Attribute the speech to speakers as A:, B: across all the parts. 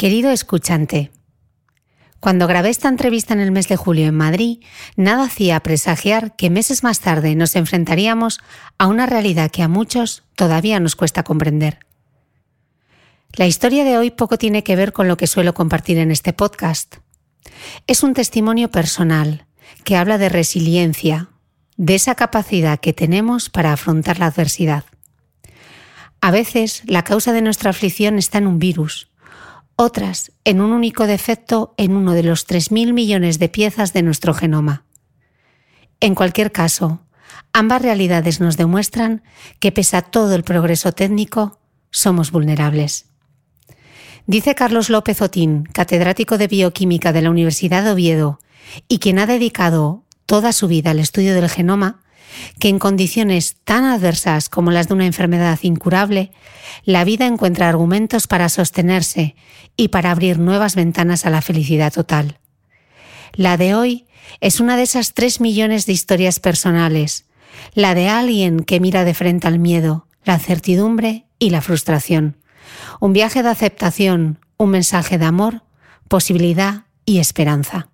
A: Querido escuchante, cuando grabé esta entrevista en el mes de julio en Madrid, nada hacía presagiar que meses más tarde nos enfrentaríamos a una realidad que a muchos todavía nos cuesta comprender. La historia de hoy poco tiene que ver con lo que suelo compartir en este podcast. Es un testimonio personal que habla de resiliencia, de esa capacidad que tenemos para afrontar la adversidad. A veces la causa de nuestra aflicción está en un virus, otras en un único defecto en uno de los 3.000 millones de piezas de nuestro genoma. En cualquier caso, ambas realidades nos demuestran que pese a todo el progreso técnico, somos vulnerables. Dice Carlos López Otín, catedrático de bioquímica de la Universidad de Oviedo, y quien ha dedicado toda su vida al estudio del genoma, que en condiciones tan adversas como las de una enfermedad incurable, la vida encuentra argumentos para sostenerse y para abrir nuevas ventanas a la felicidad total. La de hoy es una de esas tres millones de historias personales, la de alguien que mira de frente al miedo, la certidumbre y la frustración. Un viaje de aceptación, un mensaje de amor, posibilidad y esperanza.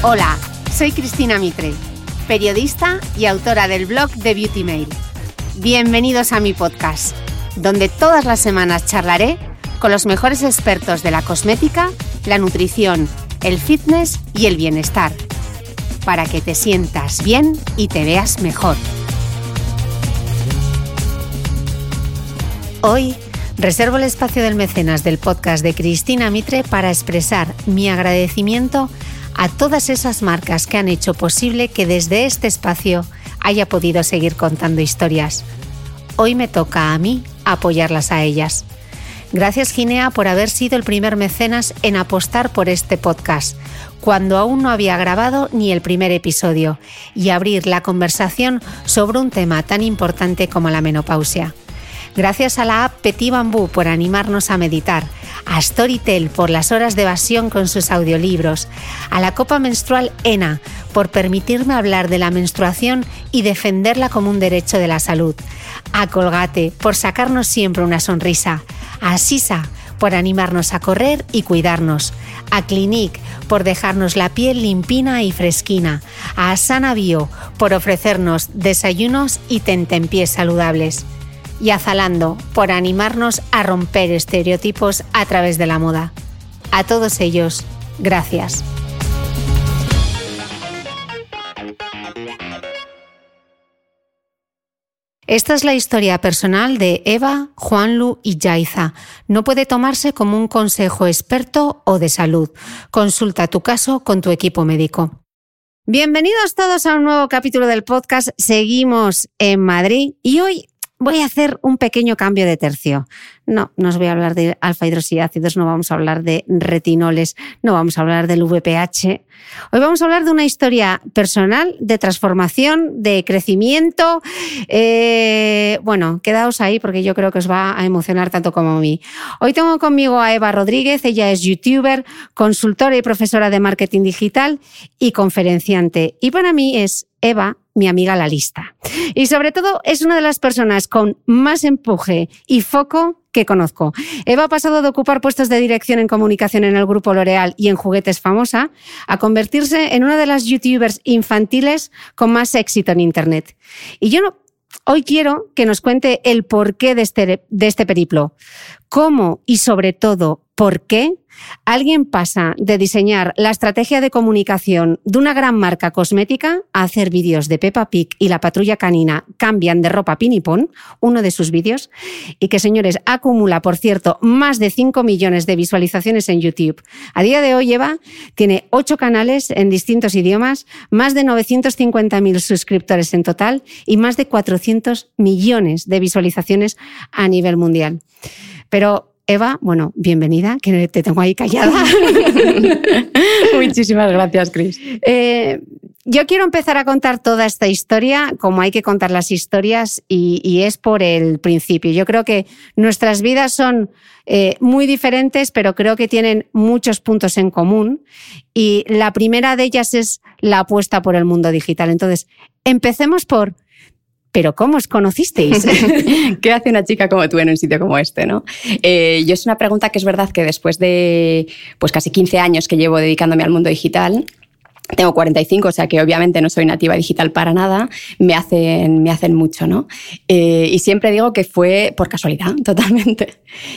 A: Hola, soy Cristina Mitre, periodista y autora del blog de Beauty Mail. Bienvenidos a mi podcast, donde todas las semanas charlaré con los mejores expertos de la cosmética, la nutrición, el fitness y el bienestar, para que te sientas bien y te veas mejor. Hoy reservo el espacio del mecenas del podcast de Cristina Mitre para expresar mi agradecimiento todas esas marcas que han hecho posible que desde este espacio haya podido seguir contando historias. Hoy me toca a mí apoyarlas a ellas. Gracias Ginea por haber sido el primer mecenas en apostar por este podcast, cuando aún no había grabado ni el primer episodio, y abrir la conversación sobre un tema tan importante como la menopausia. Gracias a la app Petit Bambú por animarnos a meditar, a Storytel por las horas de evasión con sus audiolibros, a la copa menstrual ENA por permitirme hablar de la menstruación y defenderla como un derecho de la salud, a Colgate por sacarnos siempre una sonrisa, a Sisa por animarnos a correr y cuidarnos, a Clinique por dejarnos la piel limpina y fresquina, a Sana Bio por ofrecernos desayunos y tentempiés saludables y a Zalando por animarnos a romper estereotipos a través de la moda. A todos ellos, gracias. Esta es la historia personal de Eva, Juanlu y Yaiza. No puede tomarse como un consejo experto o de salud. Consulta tu caso con tu equipo médico. Bienvenidos todos a un nuevo capítulo del podcast. Seguimos en Madrid y hoy voy a hacer un pequeño cambio de tercio. No, no os voy a hablar de alfa hidroxiácidos, no vamos a hablar de retinoles, no vamos a hablar del VPH. Hoy vamos a hablar de una historia personal, de transformación, de crecimiento. Eh, bueno, quedaos ahí porque yo creo que os va a emocionar tanto como a mí. Hoy tengo conmigo a Eva Rodríguez, ella es youtuber, consultora y profesora de marketing digital y conferenciante. Y para mí es Eva mi amiga la lista. Y sobre todo es una de las personas con más empuje y foco que conozco. Eva ha pasado de ocupar puestos de dirección en comunicación en el grupo L'Oreal y en juguetes famosa a convertirse en una de las youtubers infantiles con más éxito en Internet. Y yo no, hoy quiero que nos cuente el porqué de este, de este periplo, cómo y sobre todo por qué Alguien pasa de diseñar la estrategia de comunicación de una gran marca cosmética a hacer vídeos de Peppa Pig y la patrulla canina cambian de ropa pinipón, uno de sus vídeos, y que, señores, acumula, por cierto, más de 5 millones de visualizaciones en YouTube. A día de hoy, Eva tiene 8 canales en distintos idiomas, más de 950.000 suscriptores en total y más de 400 millones de visualizaciones a nivel mundial. Pero Eva, bueno, bienvenida, que te tengo ahí callada.
B: Muchísimas gracias, Cris.
A: Eh, yo quiero empezar a contar toda esta historia como hay que contar las historias y, es por el principio. Yo creo que nuestras vidas son eh, muy diferentes, pero creo que tienen muchos puntos en común. Y la primera de ellas es la apuesta por el mundo digital. Entonces, empecemos por pero ¿cómo os conocisteis?
B: ¿Qué hace una chica como tú en un sitio como este? ¿no? Eh, yo es una pregunta que es verdad que después de pues casi 15 años que llevo dedicándome al mundo digital, tengo 45, o sea que obviamente no soy nativa digital para nada, me hacen, me hacen mucho, ¿no? Eh, y siempre digo que fue por casualidad, totalmente.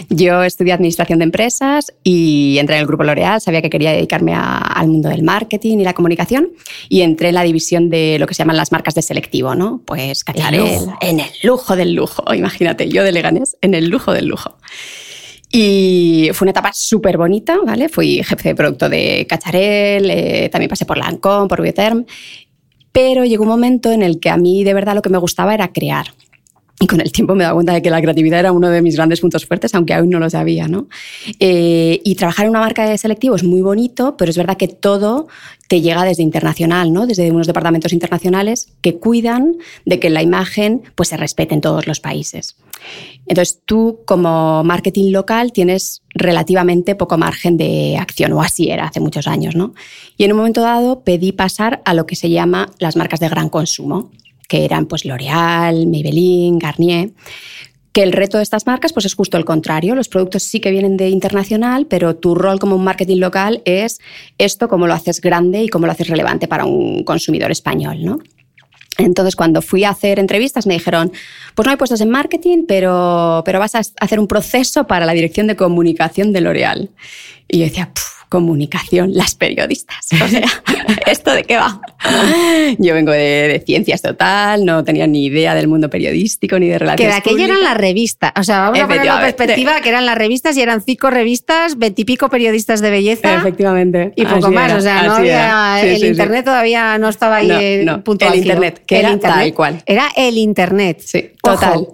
B: Yo estudié Administración de Empresas y entré en el Grupo L'Oreal, sabía que quería dedicarme al mundo del marketing y la comunicación y entré en la división de lo que se llaman las marcas de selectivo, ¿no? Pues Cacharel, en el lujo del lujo, imagínate, yo de Leganés, en el lujo del lujo. Y fue una etapa súper bonita, ¿vale? Fui jefe de producto de Cacharel, eh, también pasé por Lancôme, por Bioterm, pero llegó un momento en el que a mí de verdad lo que me gustaba era crear. Y con el tiempo me he dado cuenta de que la creatividad era uno de mis grandes puntos fuertes, aunque aún no lo sabía. ¿no? Eh, y trabajar en una marca de selectivo es muy bonito, pero es verdad que todo te llega desde internacional, ¿no? desde unos departamentos internacionales que cuidan de que la imagen pues, se respete en todos los países. Entonces tú como marketing local tienes relativamente poco margen de acción, o así era hace muchos años. ¿no? Y en un momento dado pedí pasar a lo que se llama las marcas de gran consumo que eran pues L'Oreal, Maybelline, Garnier que el reto de estas marcas pues es justo el contrario. Los productos sí que vienen de internacional, pero tu rol como un marketing local es esto, cómo lo haces grande y cómo lo haces relevante para un consumidor español, ¿no? Entonces, cuando fui a hacer entrevistas, me dijeron, pues no hay puestos en marketing, pero, pero vas a hacer un proceso para la dirección de comunicación de L'Oreal. Y yo decía, comunicación, las periodistas. O sea, ¿esto de qué va? Yo vengo de, ciencias total, no tenía ni idea del mundo periodístico ni de relaciones
A: Que de aquello eran las revistas. O sea, vamos a poner la perspectiva que eran las revistas y eran cinco revistas, veintipico periodistas de belleza.
B: Efectivamente.
A: Y poco más. o sea, no había, el internet todavía no estaba ahí en punto
B: El internet, que era tal cual.
A: Era el internet.
B: Sí, total.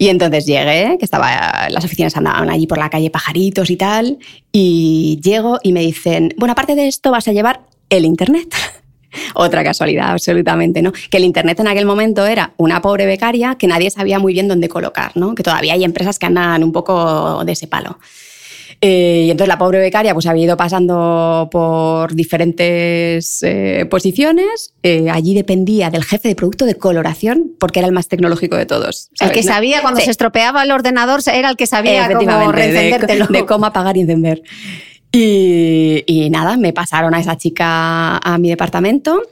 B: Y entonces llegué, que estaba, las oficinas andaban allí por la calle Pajaritos y tal, y llego y me dicen, bueno, aparte de esto vas a llevar el Internet. Otra casualidad, absolutamente, ¿no? Que el Internet en aquel momento era una pobre becaria que nadie sabía muy bien dónde colocar, ¿no? Que todavía hay empresas que andan un poco de ese palo. Eh, y entonces la pobre becaria pues había ido pasando por diferentes eh, posiciones. Eh, allí dependía del jefe de producto de coloración porque era el más tecnológico de todos.
A: El que sabía cuando se estropeaba el ordenador era el que sabía cómo
B: de, de, cómo apagar y encender. Y, y nada, me pasaron a esa chica a mi departamento.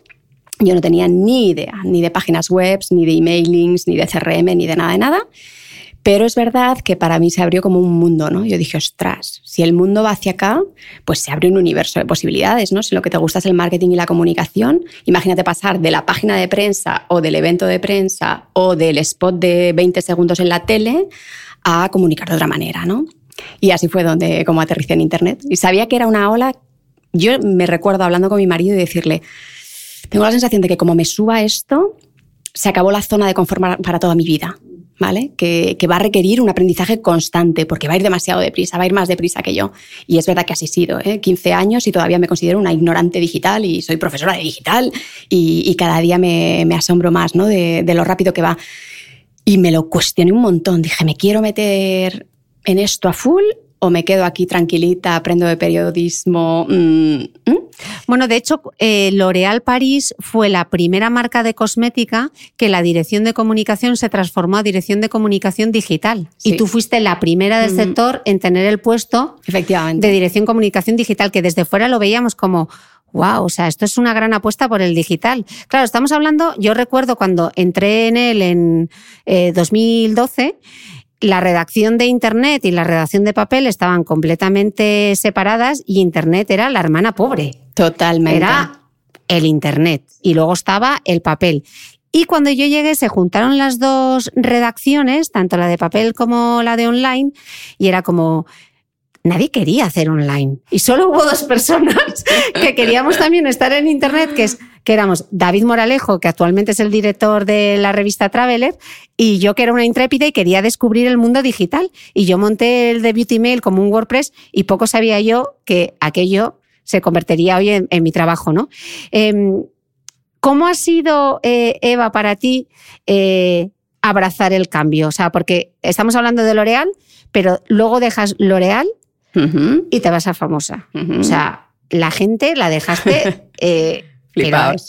B: Yo no tenía ni idea, ni de páginas web, ni de emailings, ni de CRM, ni de nada de nada. Pero es verdad que para mí se abrió como un mundo, ¿no? Yo dije, ostras, si el mundo va hacia acá, pues se abre un universo de posibilidades, ¿no? Si lo que te gusta es el marketing y la comunicación, imagínate pasar de la página de prensa o del evento de prensa o del spot de 20 segundos en la tele a comunicar de otra manera, ¿no? Y así fue donde como aterricé en Internet. Y sabía que era una ola, yo me recuerdo hablando con mi marido y decirle, tengo la sensación de que como me suba esto, se acabó la zona de confort para toda mi vida. ¿vale? Que, va a requerir un aprendizaje constante porque va a ir demasiado deprisa, va a ir más deprisa que yo. Y es verdad que así ha sido, ¿eh? 15 años y todavía me considero una ignorante digital y soy profesora de digital y, cada día me, asombro más ¿no? de, lo rápido que va. Y me lo cuestioné un montón. Dije, ¿me quiero meter en esto a full o me quedo aquí tranquilita, aprendo de periodismo? Mm,
A: ¿mm? Bueno, de hecho, eh, L'Oréal París fue la primera marca de cosmética que la dirección de comunicación se transformó a dirección de comunicación digital. Y tú fuiste la primera del sector en tener el puesto
B: Efectivamente.
A: de dirección de comunicación digital, que desde fuera lo veíamos como wow, o sea, esto es una gran apuesta por el digital. Claro, estamos hablando, yo recuerdo cuando entré en él en 2012, eh, la redacción de Internet y la redacción de papel estaban completamente separadas y Internet era la hermana pobre.
B: Totalmente.
A: Era el Internet y luego estaba el papel. Y cuando yo llegué se juntaron las dos redacciones, tanto la de papel como la de online, y era como, nadie quería hacer online. Y solo hubo dos personas que queríamos también estar en Internet, que, es, que éramos David Moralejo, que actualmente es el director de la revista Traveler, y yo que era una intrépida y quería descubrir el mundo digital. Y yo monté el de Beauty Mail como un WordPress y poco sabía yo que aquello se convertiría hoy en, mi trabajo. ¿no? Em, ¿Cómo ha sido, eh, Eva, para ti eh, abrazar el cambio? O sea, porque estamos hablando de L'Oreal, pero luego dejas L'Oreal y te vas a famosa. O sea, la gente la dejaste... Eh,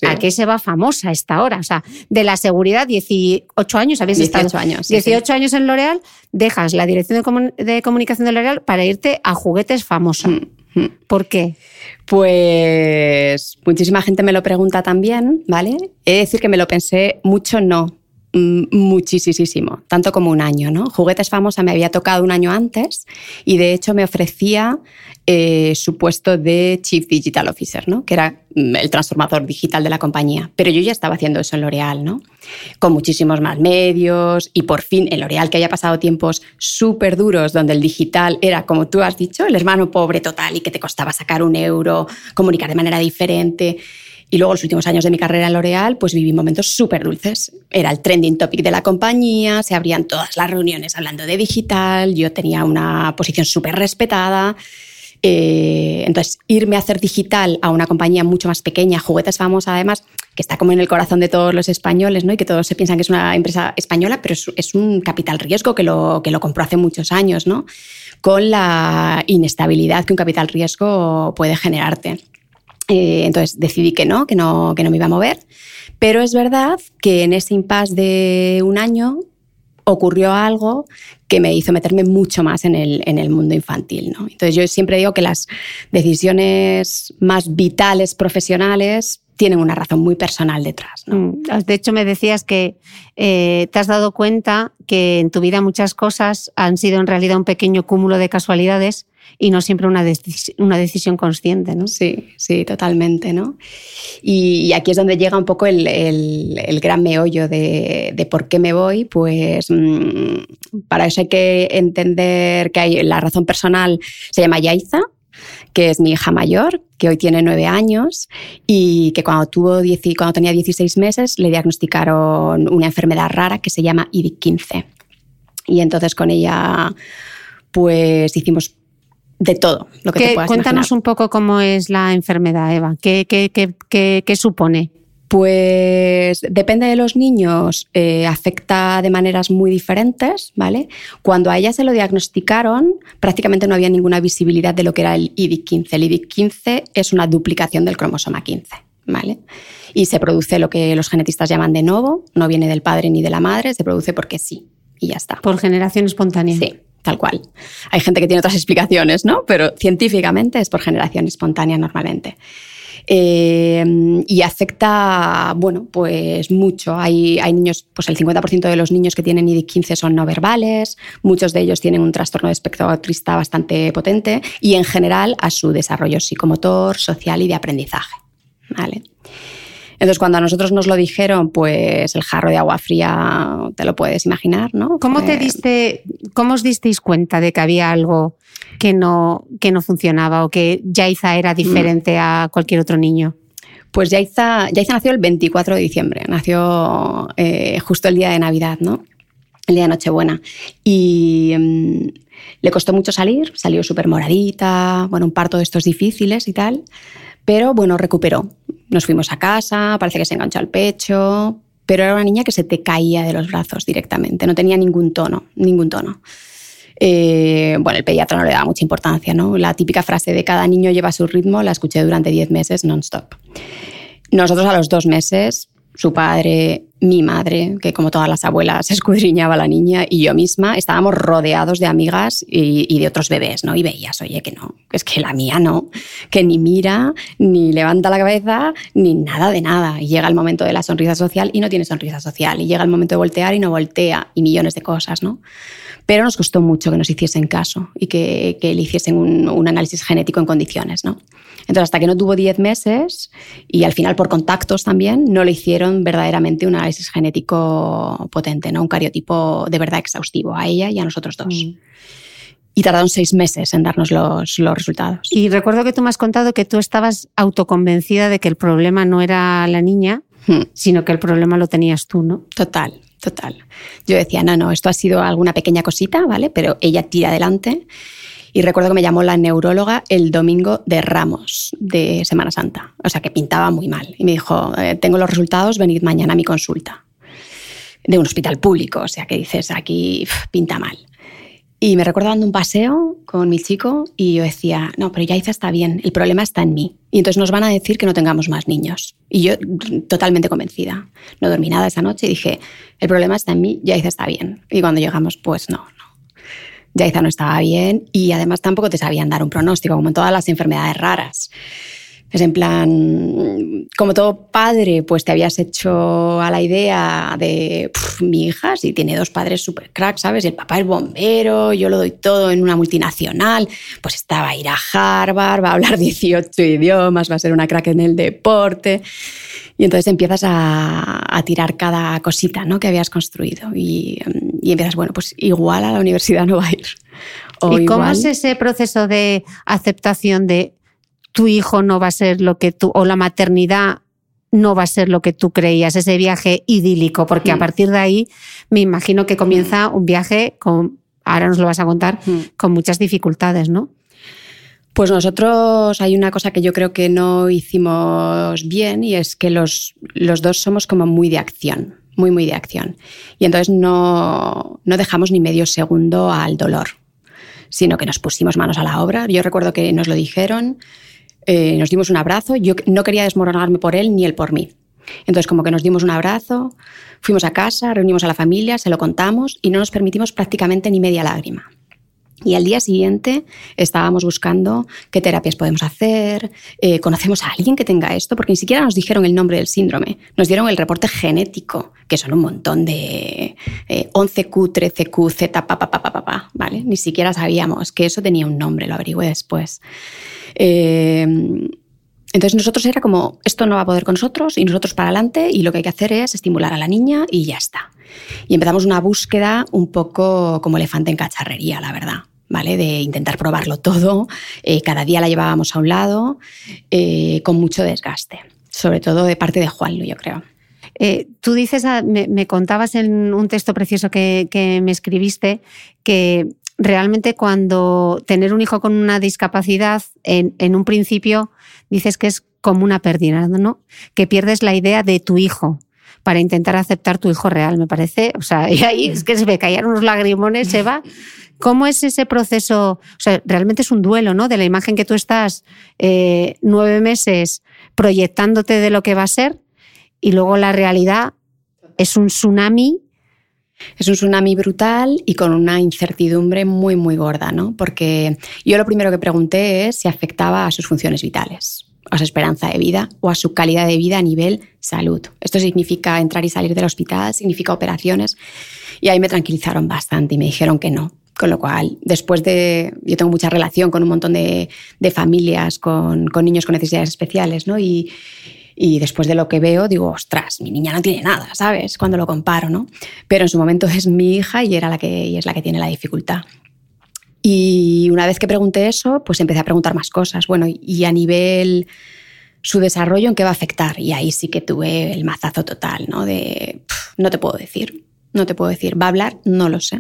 A: ¿A qué se va famosa esta hora? O sea, de la seguridad, 18 años, habías
B: 18 estado. años.
A: 18 años en L'Oreal, dejas la dirección de, comunicación de L'Oreal para irte a juguetes famosa. ¿Por qué?
B: Pues muchísima gente me lo pregunta también, ¿vale? He de decir que me lo pensé mucho, no. Mm, muchísimo, tanto como un año. ¿no? Juguetes Famosa me había tocado un año antes y de hecho me ofrecía eh, su puesto de Chief Digital Officer, ¿no? que era mm, el transformador digital de la compañía. Pero yo ya estaba haciendo eso en L'Oreal, ¿no? con muchísimos más medios y por fin en L'Oreal que haya pasado tiempos súper duros donde el digital era, como tú has dicho, el hermano pobre total y que te costaba sacar un euro, comunicar de manera diferente. Y luego los últimos años de mi carrera en L'Oreal, pues viví momentos súper dulces. Era el trending topic de la compañía, se abrían todas las reuniones hablando de digital, yo tenía una posición súper respetada. Eh, entonces, irme a hacer digital a una compañía mucho más pequeña, Juguetes Famosa además, que está como en el corazón de todos los españoles, ¿no? Y que todos se piensan que es una empresa española, pero es, un capital riesgo que lo, que lo compró hace muchos años, ¿no? Con la inestabilidad que un capital riesgo puede generarte. Eh, entonces decidí que no, que no, que no me iba a mover. Pero es verdad que en ese impasse de un año ocurrió algo que me hizo meterme mucho más en el, en el mundo infantil. ¿no? Entonces yo siempre digo que las decisiones más vitales profesionales tienen una razón muy personal detrás. Mm,
A: de hecho, me decías que eh, te has dado cuenta que en tu vida muchas cosas han sido en realidad un pequeño cúmulo de casualidades y no siempre una, una decisión consciente, ¿no?
B: Sí, sí, totalmente, ¿no? Y, aquí es donde llega un poco el, el, gran meollo de, de, por qué me voy, pues mm, para eso hay que entender que hay, la razón personal se llama Yaiza, que es mi hija mayor, que hoy tiene nueve años y que cuando, tuvo cuando tenía 16 meses le diagnosticaron una enfermedad rara que se llama IDIC-15. Y entonces con ella pues hicimos de todo lo que te puedas
A: Cuéntanos un poco cómo es la enfermedad, Eva. ¿Qué, qué, qué, qué supone?
B: Pues depende de los niños, eh, afecta de maneras muy diferentes, ¿vale? Cuando a ella se lo diagnosticaron, prácticamente no había ninguna visibilidad de lo que era el IDIC-15. El IDIC-15 es una duplicación del cromosoma 15, ¿vale? Y se produce lo que los genetistas llaman de novo, no viene del padre ni de la madre, se produce porque sí, y ya está.
A: Por generación espontánea.
B: Sí tal cual. Hay gente que tiene otras explicaciones, ¿no? Pero científicamente es por generación espontánea normalmente. Eh, y afecta, bueno, pues mucho. Hay, hay niños, pues el 50% de los niños que tienen IDIC-15 son no verbales, muchos de ellos tienen un trastorno de espectro autista bastante potente y en general a su desarrollo psicomotor, social y de aprendizaje. ¿vale? Entonces, cuando a nosotros nos lo dijeron, pues el jarro de agua fría, te lo puedes imaginar, ¿no?
A: ¿Cómo te diste, cómo os disteis cuenta de que había algo que no, que no funcionaba o que Yaiza era diferente a cualquier otro niño?
B: Pues Yaiza, nació el 24 de diciembre, nació eh, justo el día de Navidad, ¿no? el día de Nochebuena. Y mm, le costó mucho salir, salió súper moradita, bueno, un parto de estos difíciles y tal, pero bueno, recuperó. Nos fuimos a casa, parece que se enganchó al pecho, pero era una niña que se te caía de los brazos directamente, no tenía ningún tono, ningún tono. Eh, bueno, el pediatra no le daba mucha importancia, ¿no? La típica frase de cada niño lleva su ritmo la escuché durante 10 meses non-stop. Nosotros a los dos meses su padre, mi madre, que como todas las abuelas escudriñaba a la niña, y yo misma, estábamos rodeados de amigas y, de otros bebés, ¿no? Y veías, oye, que no, es que la mía no, que ni mira, ni levanta la cabeza, ni nada de nada. Y llega el momento de la sonrisa social y no tiene sonrisa social. Y llega el momento de voltear y no voltea, y millones de cosas, ¿no? Pero nos costó mucho que nos hiciesen caso y que, le hiciesen un, un análisis genético en condiciones, ¿no? Entonces, hasta que no tuvo 10 meses y al final por contactos también, no le hicieron verdaderamente un análisis genético potente, ¿no? un cariotipo de verdad exhaustivo a ella y a nosotros dos. Mm. Y tardaron seis meses en darnos los, los, resultados.
A: Y recuerdo que tú me has contado que tú estabas autoconvencida de que el problema no era la niña, hmm. sino que el problema lo tenías tú, ¿no?
B: Total, total. Yo decía, no, no, esto ha sido alguna pequeña cosita, ¿vale? Pero ella tira adelante y recuerdo que me llamó la neuróloga el domingo de Ramos de Semana Santa, o sea que pintaba muy mal. Y me dijo, eh, tengo los resultados, venid mañana a mi consulta. De un hospital público, o sea que dices, aquí pinta mal. Y me recuerdo dando un paseo con mi chico y yo decía, no, pero Yaiza está bien, el problema está en mí. Y entonces nos van a decir que no tengamos más niños. Y yo totalmente convencida. No dormí nada esa noche y dije, el problema está en mí, Yaiza está bien. Y cuando llegamos, pues no, Yaiza no estaba bien y además tampoco te sabían dar un pronóstico, como en todas las enfermedades raras. Es en plan, como todo padre, pues te habías hecho a la idea de mi hija, si tiene dos padres super crack, ¿sabes? El papá es bombero, yo lo doy todo en una multinacional, pues estaba a ir a Harvard, va a hablar 18 idiomas, va a ser una crack en el deporte. Y entonces empiezas a, tirar cada cosita ¿no? que habías construido y, y, empiezas, bueno, pues igual a la universidad no va a ir.
A: ¿Y cómo es ese proceso de aceptación de tu hijo no va a ser lo que tú, o la maternidad no va a ser lo que tú creías, ese viaje idílico? Porque a mm. partir de ahí me imagino que comienza un viaje con, ahora nos lo vas a contar, mm. con muchas dificultades, ¿no?
B: Pues nosotros hay una cosa que yo creo que no hicimos bien y es que los, los dos somos como muy de acción, muy, muy de acción. Y entonces no, no dejamos ni medio segundo al dolor, sino que nos pusimos manos a la obra. Yo recuerdo que nos lo dijeron, eh, nos dimos un abrazo, yo no quería desmoronarme por él ni él por mí. Entonces, como que nos dimos un abrazo, fuimos a casa, reunimos a la familia, se lo contamos y no nos permitimos prácticamente ni media lágrima. Y al día siguiente estábamos buscando qué terapias podemos hacer, eh, conocemos a alguien que tenga esto, porque ni siquiera nos dijeron el nombre del síndrome, nos dieron el reporte genético, que son un montón de 11Q, 13Q, Z, pa, pa, pa, pa, pa, ¿vale? Ni siquiera sabíamos que eso tenía un nombre, lo averigüé después. Eh, entonces nosotros era como, esto no va a poder con nosotros y nosotros para adelante y lo que hay que hacer es estimular a la niña y ya está. Y empezamos una búsqueda un poco como elefante en cacharrería, la verdad. ¿Vale? De intentar probarlo todo. Eh, cada día la llevábamos a un lado eh, con mucho desgaste, sobre todo de parte de Juan, yo creo.
A: Eh, tú dices, ah, me, contabas en un texto precioso que, me escribiste que realmente cuando tener un hijo con una discapacidad, en, un principio dices que es como una pérdida, ¿no? Que pierdes la idea de tu hijo para intentar aceptar tu hijo real, me parece. O sea, y ahí es que se me caían unos lagrimones, Eva. ¿Cómo es ese proceso? O sea, realmente es un duelo, ¿no? De la imagen que tú estás eh, nueve meses proyectándote de lo que va a ser y luego la realidad es un tsunami
B: es un tsunami brutal y con una incertidumbre muy, muy gorda, ¿no? Porque yo lo primero que pregunté es si afectaba a sus funciones vitales a su esperanza de vida o a su calidad de vida a nivel salud. Esto significa entrar y salir del hospital, significa operaciones. Y ahí me tranquilizaron bastante y me dijeron que no. Con lo cual, después de. Yo tengo mucha relación con un montón de, familias con, niños con necesidades especiales, ¿no? Y, y después de lo que veo, digo, ostras, mi niña no tiene nada, ¿sabes? Cuando lo comparo, ¿no? Pero en su momento es mi hija y, era la que, y es la que tiene la dificultad. Y una vez que pregunté eso, pues empecé a preguntar más cosas. Bueno, y a nivel su desarrollo, ¿en qué va a afectar? Y ahí sí que tuve el mazazo total, ¿no? De, no te puedo decir. no te puedo decir. ¿Va a hablar? No lo sé.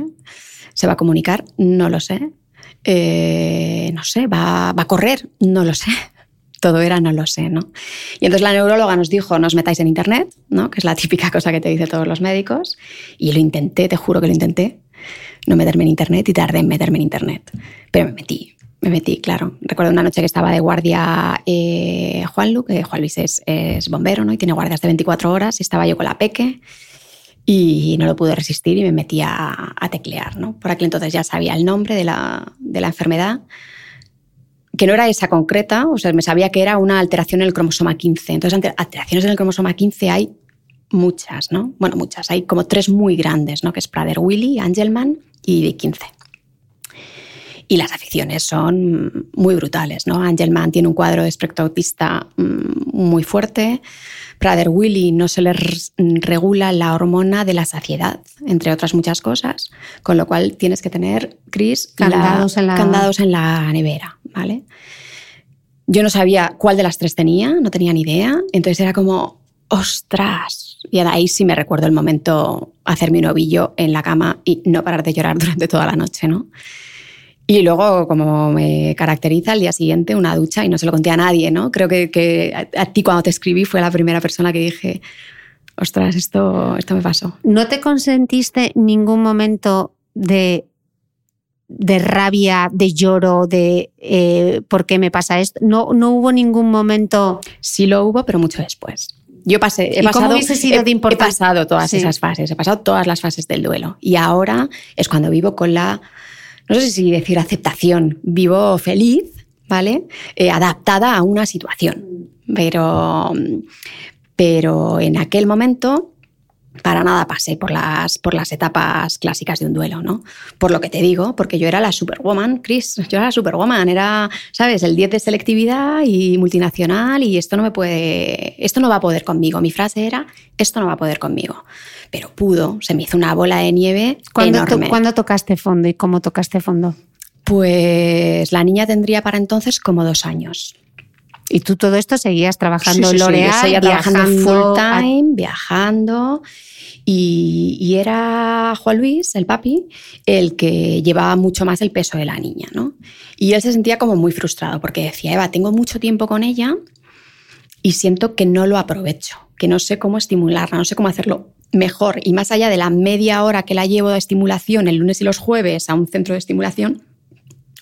B: ¿Se va a comunicar? No lo sé. Eh, no sé, ¿va, ¿va a correr? No lo sé todo era no lo sé, ¿no? Y entonces la neuróloga nos dijo, no os metáis en internet, ¿no? Que es la típica cosa que te dicen todos los médicos. Y lo intenté, te juro que lo intenté, no meterme en internet y tardé en meterme en internet. Pero me metí, me metí, claro. Recuerdo una noche que estaba de guardia eh, Juan Lu, que Juan Luis es, bombero, ¿no? Y tiene guardias de 24 horas, y estaba yo con la peque y no lo pude resistir y me metí a, teclear, ¿no? Por aquel entonces ya sabía el nombre de la, de la enfermedad que no era esa concreta, o sea, me sabía que era una alteración en el cromosoma 15. Entonces, alteraciones en el cromosoma 15 hay muchas, ¿no? Bueno, muchas, hay como tres muy grandes, ¿no? Que es Prader-Willi, Angelman y D15. Y las aficiones son muy brutales, ¿no? Angelman tiene un cuadro de espectro autista mm, muy fuerte. Prader-Willi no se le regula la hormona de la saciedad, entre otras muchas cosas, con lo cual tienes que tener, Chris,
A: candados, en, la...
B: candados en la nevera, ¿vale? Yo no sabía cuál de las tres tenía, no tenía ni idea, entonces era como, ostras. Y ahí sí me recuerdo el momento hacerme un ovillo en la cama y no parar de llorar durante toda la noche, ¿no? Y luego, como me caracteriza, al día siguiente una ducha y no se lo conté a nadie, ¿no? Creo que, a, ti cuando te escribí fue la primera persona que dije, ostras, esto, esto me pasó.
A: ¿No te consentiste ningún momento de, de rabia, de lloro, de eh, por qué me pasa esto? ¿No, ¿No hubo ningún momento?
B: Sí lo hubo, pero mucho después. Yo pasé, he
A: pasado, sido de
B: he pasado todas esas fases, he pasado todas las fases del duelo. Y ahora es cuando vivo con la no sé si decir aceptación, vivo feliz, ¿vale? Eh, adaptada a una situación. Pero, pero en aquel momento para nada pasé por las, por las etapas clásicas de un duelo, ¿no? Por lo que te digo, porque yo era la superwoman, Chris, yo era la superwoman, era, ¿sabes? El 10 de selectividad y multinacional y esto no me puede, esto no va a poder conmigo. Mi frase era, esto no va a poder conmigo pero pudo, se me hizo una bola de nieve
A: ¿Cuándo
B: enorme.
A: ¿Cuándo tocaste fondo y cómo tocaste fondo?
B: Pues la niña tendría para entonces como dos años.
A: Y tú todo esto seguías trabajando en L'Oreal,
B: trabajando full time, viajando. Y, y, era Juan Luis, el papi, el que llevaba mucho más el peso de la niña, ¿no? Y él se sentía como muy frustrado porque decía, Eva, tengo mucho tiempo con ella y siento que no lo aprovecho, que no sé cómo estimularla, no sé cómo hacerlo mejor y más allá de la media hora que la llevo de estimulación el lunes y los jueves a un centro de estimulación,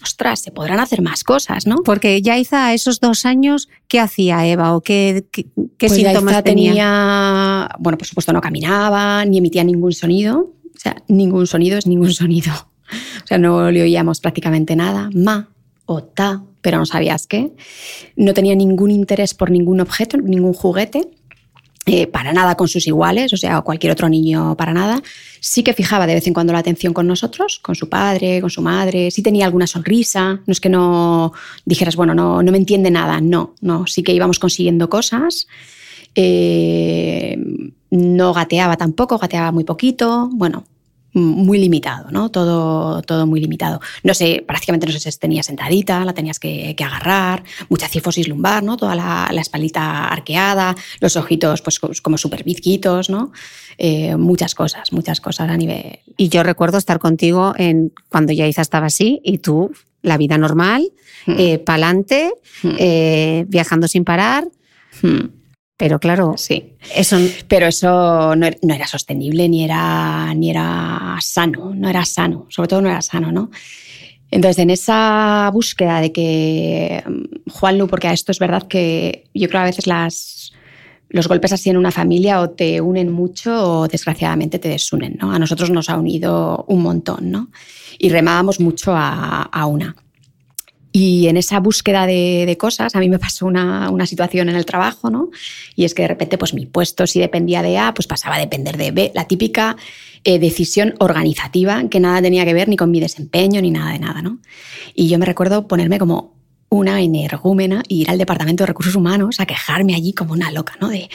B: ostras, se podrán hacer más cosas, ¿no?
A: Porque Yaiza a esos dos años, ¿qué hacía Eva o qué, qué, pues síntomas
B: tenía? Bueno, por supuesto no caminaba, ni emitía ningún sonido. O sea, ningún sonido es ningún sonido. O sea, no le oíamos prácticamente nada. Ma o ta, pero no sabías qué. No tenía ningún interés por ningún objeto, ningún juguete. Eh, para nada con sus iguales, o sea, cualquier otro niño para nada. Sí que fijaba de vez en cuando la atención con nosotros, con su padre, con su madre, sí tenía alguna sonrisa, no es que no dijeras, bueno, no, no me entiende nada, no, no, sí que íbamos consiguiendo cosas. Eh, no gateaba tampoco, gateaba muy poquito, bueno, muy limitado, ¿no? Todo, todo muy limitado. No sé, prácticamente no sé si tenía sentadita, la tenías que, agarrar, mucha cifosis lumbar, ¿no? Toda la, la, espalita arqueada, los ojitos pues como súper bizquitos, ¿no? Eh, muchas cosas, muchas cosas a nivel...
A: Y yo recuerdo estar contigo en cuando Yaiza estaba así y tú, la vida normal, mm. eh, pa'lante, mm. eh, viajando sin parar. Mm. Pero claro,
B: sí. Eso, pero eso no era, sostenible ni era, ni era sano, no era sano, sobre todo no era sano, ¿no? Entonces, en esa búsqueda de que mm, Juanlu, porque a esto es verdad que yo creo que a veces las, los golpes así en una familia o te unen mucho o desgraciadamente te desunen, ¿no? A nosotros nos ha unido un montón, ¿no? Y remábamos mucho a, a una. Y en esa búsqueda de, cosas, a mí me pasó una, situación en el trabajo, ¿no? Y es que de repente, pues mi puesto, si dependía de A, pues pasaba a depender de B. La típica eh, decisión organizativa que nada tenía que ver ni con mi desempeño ni nada de nada, ¿no? Y yo me recuerdo ponerme como una energúmena e ir al departamento de recursos humanos a quejarme allí como una loca, ¿no? De,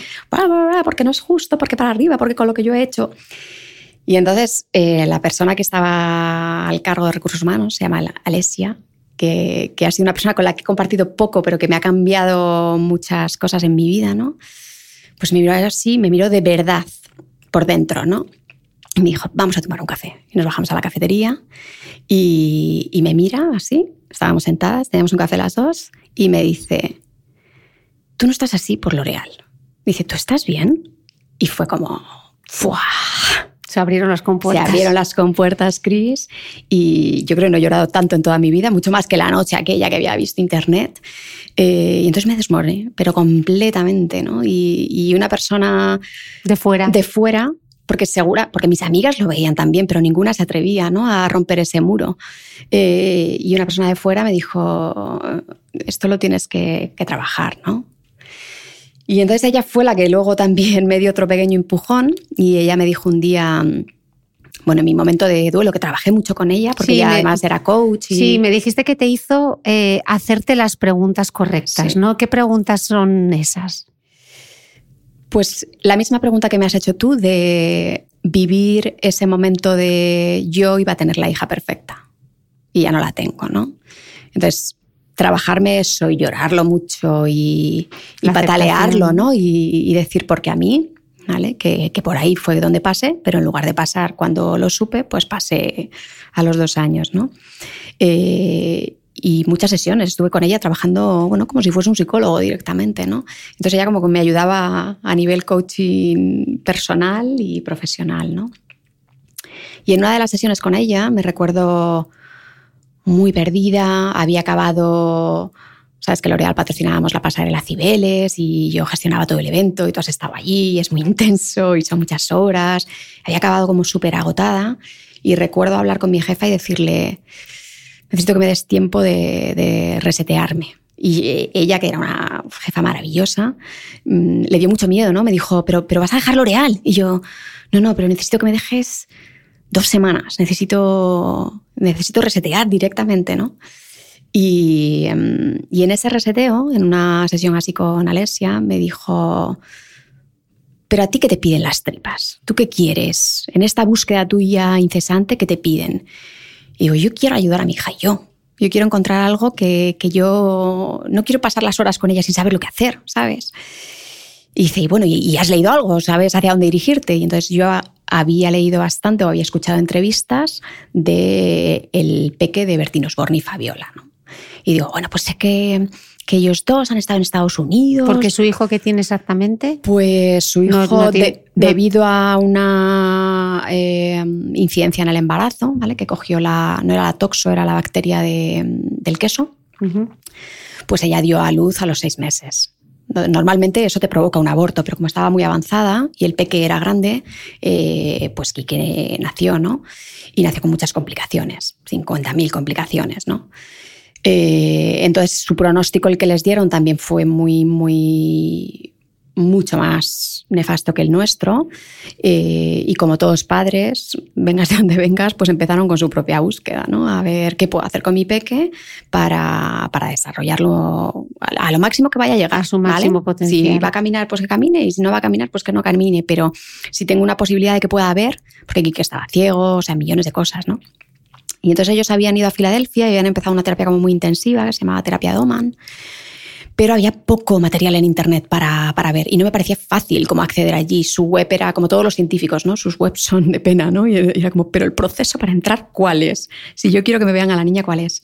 B: porque no es justo, porque para arriba, porque con lo que yo he hecho. Y entonces eh, la persona que estaba al cargo de recursos humanos se llama Alesia que, ha sido una persona con la que he compartido poco, pero que me ha cambiado muchas cosas en mi vida, ¿no? Pues me miró así, me miró de verdad por dentro, ¿no? Y me dijo, vamos a tomar un café. Y nos bajamos a la cafetería y, me mira así, estábamos sentadas, teníamos un café las dos, y me dice, tú no estás así por L'Oreal. Dice, ¿tú estás bien? Y fue como, ¡fuah!
A: Se abrieron las compuertas.
B: Se abrieron las compuertas, Chris, y yo creo que no he llorado tanto en toda mi vida, mucho más que la noche aquella que había visto internet. Eh, y entonces me desmoré, pero completamente, ¿no? Y, y, una persona
A: de fuera,
B: de fuera, porque segura, porque mis amigas lo veían también, pero ninguna se atrevía, ¿no? A romper ese muro. Eh, y una persona de fuera me dijo, esto lo tienes que, que trabajar, ¿no? Y entonces ella fue la que luego también me dio otro pequeño empujón y ella me dijo un día, bueno, en mi momento de duelo, que trabajé mucho con ella, porque
A: Sí,
B: ella
A: me-
B: además era coach. Y,
A: Sí, me dijiste que te hizo eh, hacerte las preguntas correctas,
B: Sí.
A: ¿no? ¿Qué preguntas son esas?
B: Pues la misma pregunta que me has hecho tú de vivir ese momento de yo iba a tener la hija perfecta y ya no la tengo, ¿no? Entonces, trabajarme eso y llorarlo mucho y, y patalearlo. ¿no? Y, y decir, porque a mí, ¿vale? Que, que por ahí fue donde pasé, pero en lugar de pasar cuando lo supe, pues pasé a los dos años, ¿no? Eh, y muchas sesiones estuve con ella trabajando, bueno, como si fuese un psicólogo directamente, ¿no? Entonces ella como que me ayudaba a nivel coaching personal y profesional, ¿no? Y en una de las sesiones con ella me recuerdo muy perdida, había acabado, sabes que L'Oreal patrocinábamos la pasarela Cibeles y yo gestionaba todo el evento y tú has estado allí, es muy intenso y son muchas horas, había acabado como súper agotada y recuerdo hablar con mi jefa y decirle, necesito que me des tiempo de, de resetearme. Y ella, que era una jefa maravillosa, mm, le dio mucho miedo, ¿no? Me dijo, pero, pero vas a dejar L'Oreal. Y yo, no, no, pero necesito que me dejes dos semanas, necesito, necesito resetear directamente, ¿no? Y, em, y en ese reseteo, en una sesión así con Alesia, me dijo, pero a ti qué te piden las tripas? ¿Tú qué quieres? En esta búsqueda tuya incesante, ¿qué te piden? Y digo, yo quiero ayudar a mi hija, yo. Yo quiero encontrar algo que, que yo no quiero pasar las horas con ella sin saber lo que hacer, ¿sabes? Y dice, y bueno, ¿y, y has leído algo? ¿Sabes hacia dónde dirigirte? Y entonces yo había leído bastante o había escuchado entrevistas de el peque de Bertino Osborne y Fabiola, ¿no? Y digo, bueno, pues sé que, que ellos dos han estado en Estados Unidos.
A: Porque su hijo que tiene exactamente.
B: Pues su hijo,
A: No- no tiene-
B: de-
A: no.
B: debido a una eh, incidencia en el embarazo, ¿vale? que cogió la, no era la toxo, era la bacteria de- del queso, pues ella dio a luz a los seis meses. No- Normalmente eso te provoca un aborto, pero como estaba muy avanzada y el peque era grande, eh, pues Quique nació, ¿no? Y nació con muchas complicaciones, 50.000 complicaciones, ¿no? Eh, entonces su pronóstico, el que les dieron, también fue muy, muy, mucho más nefasto que el nuestro. Eh, y como todos padres, vengas de donde vengas, pues empezaron con su propia búsqueda, ¿no? A ver qué puedo hacer con mi peque para, para desarrollarlo a, a lo máximo que vaya a llegar.
A: A su
B: ¿vale?
A: máximo potencial.
B: Si va a caminar, pues que camine, y si no va a caminar, pues que no camine. Pero si tengo una posibilidad de que pueda ver, porque Quique estaba ciego, o sea, millones de cosas, ¿no? Y entonces ellos habían ido a Filadelfia y habían empezado una terapia como muy intensiva que se llamaba terapia Doman. Pero había poco material en internet para, para ver y no me parecía fácil como acceder allí. Su web era como todos los científicos, ¿no? Sus webs son de pena, ¿no? Y era como, pero el proceso para entrar, ¿cuál es? Si yo quiero que me vean a la niña, ¿cuál es?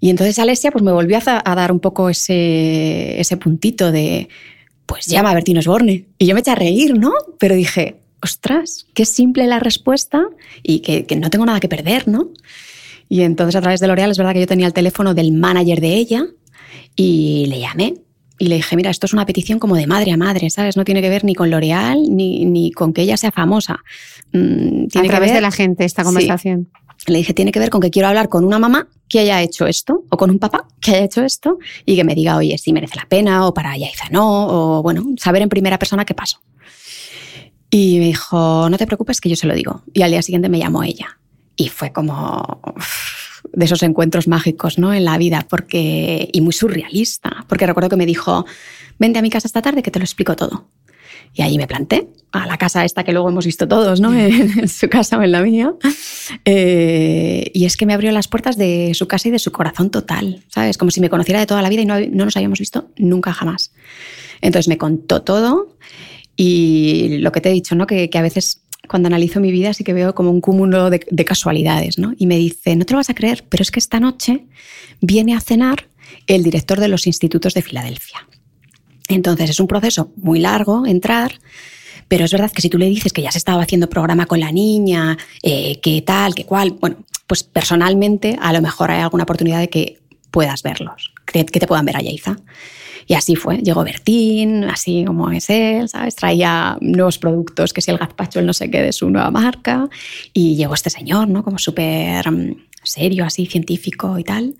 B: Y entonces Alesia pues me volvió a, dar un poco ese, ese puntito de, pues llama a Bertino Osborne. Y yo me eché a reír, ¿no? Pero dije, ostras, qué simple la respuesta y que, que no tengo nada que perder, ¿no? Y entonces a través de L'Oreal es verdad que yo tenía el teléfono del manager de ella y le llamé y le dije, mira, esto es una petición como de madre a madre, ¿sabes? No tiene que ver ni con L'Oreal ni, ni con que ella sea famosa. Mm,
A: A
B: tiene que
A: través
B: ver
A: de la gente, esta
B: Sí.
A: conversación.
B: le dije, tiene que ver con que quiero hablar con una mamá que haya hecho esto, o con un papá que haya hecho esto, y que me diga, oye, si merece la pena, o para Yaiza no, o bueno, saber en primera persona qué pasó. Y me dijo, no te preocupes, que yo se lo digo. Y al día siguiente me llamó ella. Y fue como de esos encuentros mágicos ¿no? en la vida, porque, y muy surrealista, porque recuerdo que me dijo, vente a mi casa esta tarde que te lo explico todo. Y allí me planté, a la casa esta que luego hemos visto todos, ¿no? En, en su casa o en la mía. Eh, y es que me abrió las puertas de su casa y de su corazón total, ¿sabes? Como si me conociera de toda la vida y no, no nos habíamos visto nunca jamás. Entonces me contó todo y lo que te he dicho, ¿no? Que, que a veces cuando analizo mi vida, sí que veo como un cúmulo de, de casualidades, ¿no? Y me dice, no te lo vas a creer, pero es que esta noche viene a cenar el director de los institutos de Filadelfia. Entonces es un proceso muy largo entrar, pero es verdad que si tú le dices que ya se estaba haciendo programa con la niña, eh, que tal, que cual, bueno, pues personalmente a lo mejor hay alguna oportunidad de que puedas verlos, que te puedan ver a Yaiza. Y así fue. Llegó Bertín, así como es él, ¿sabes? Traía nuevos productos, que si el gazpacho, el no sé qué, de su nueva marca. Y llegó este señor, ¿no? Como súper mm, serio, así, científico y tal.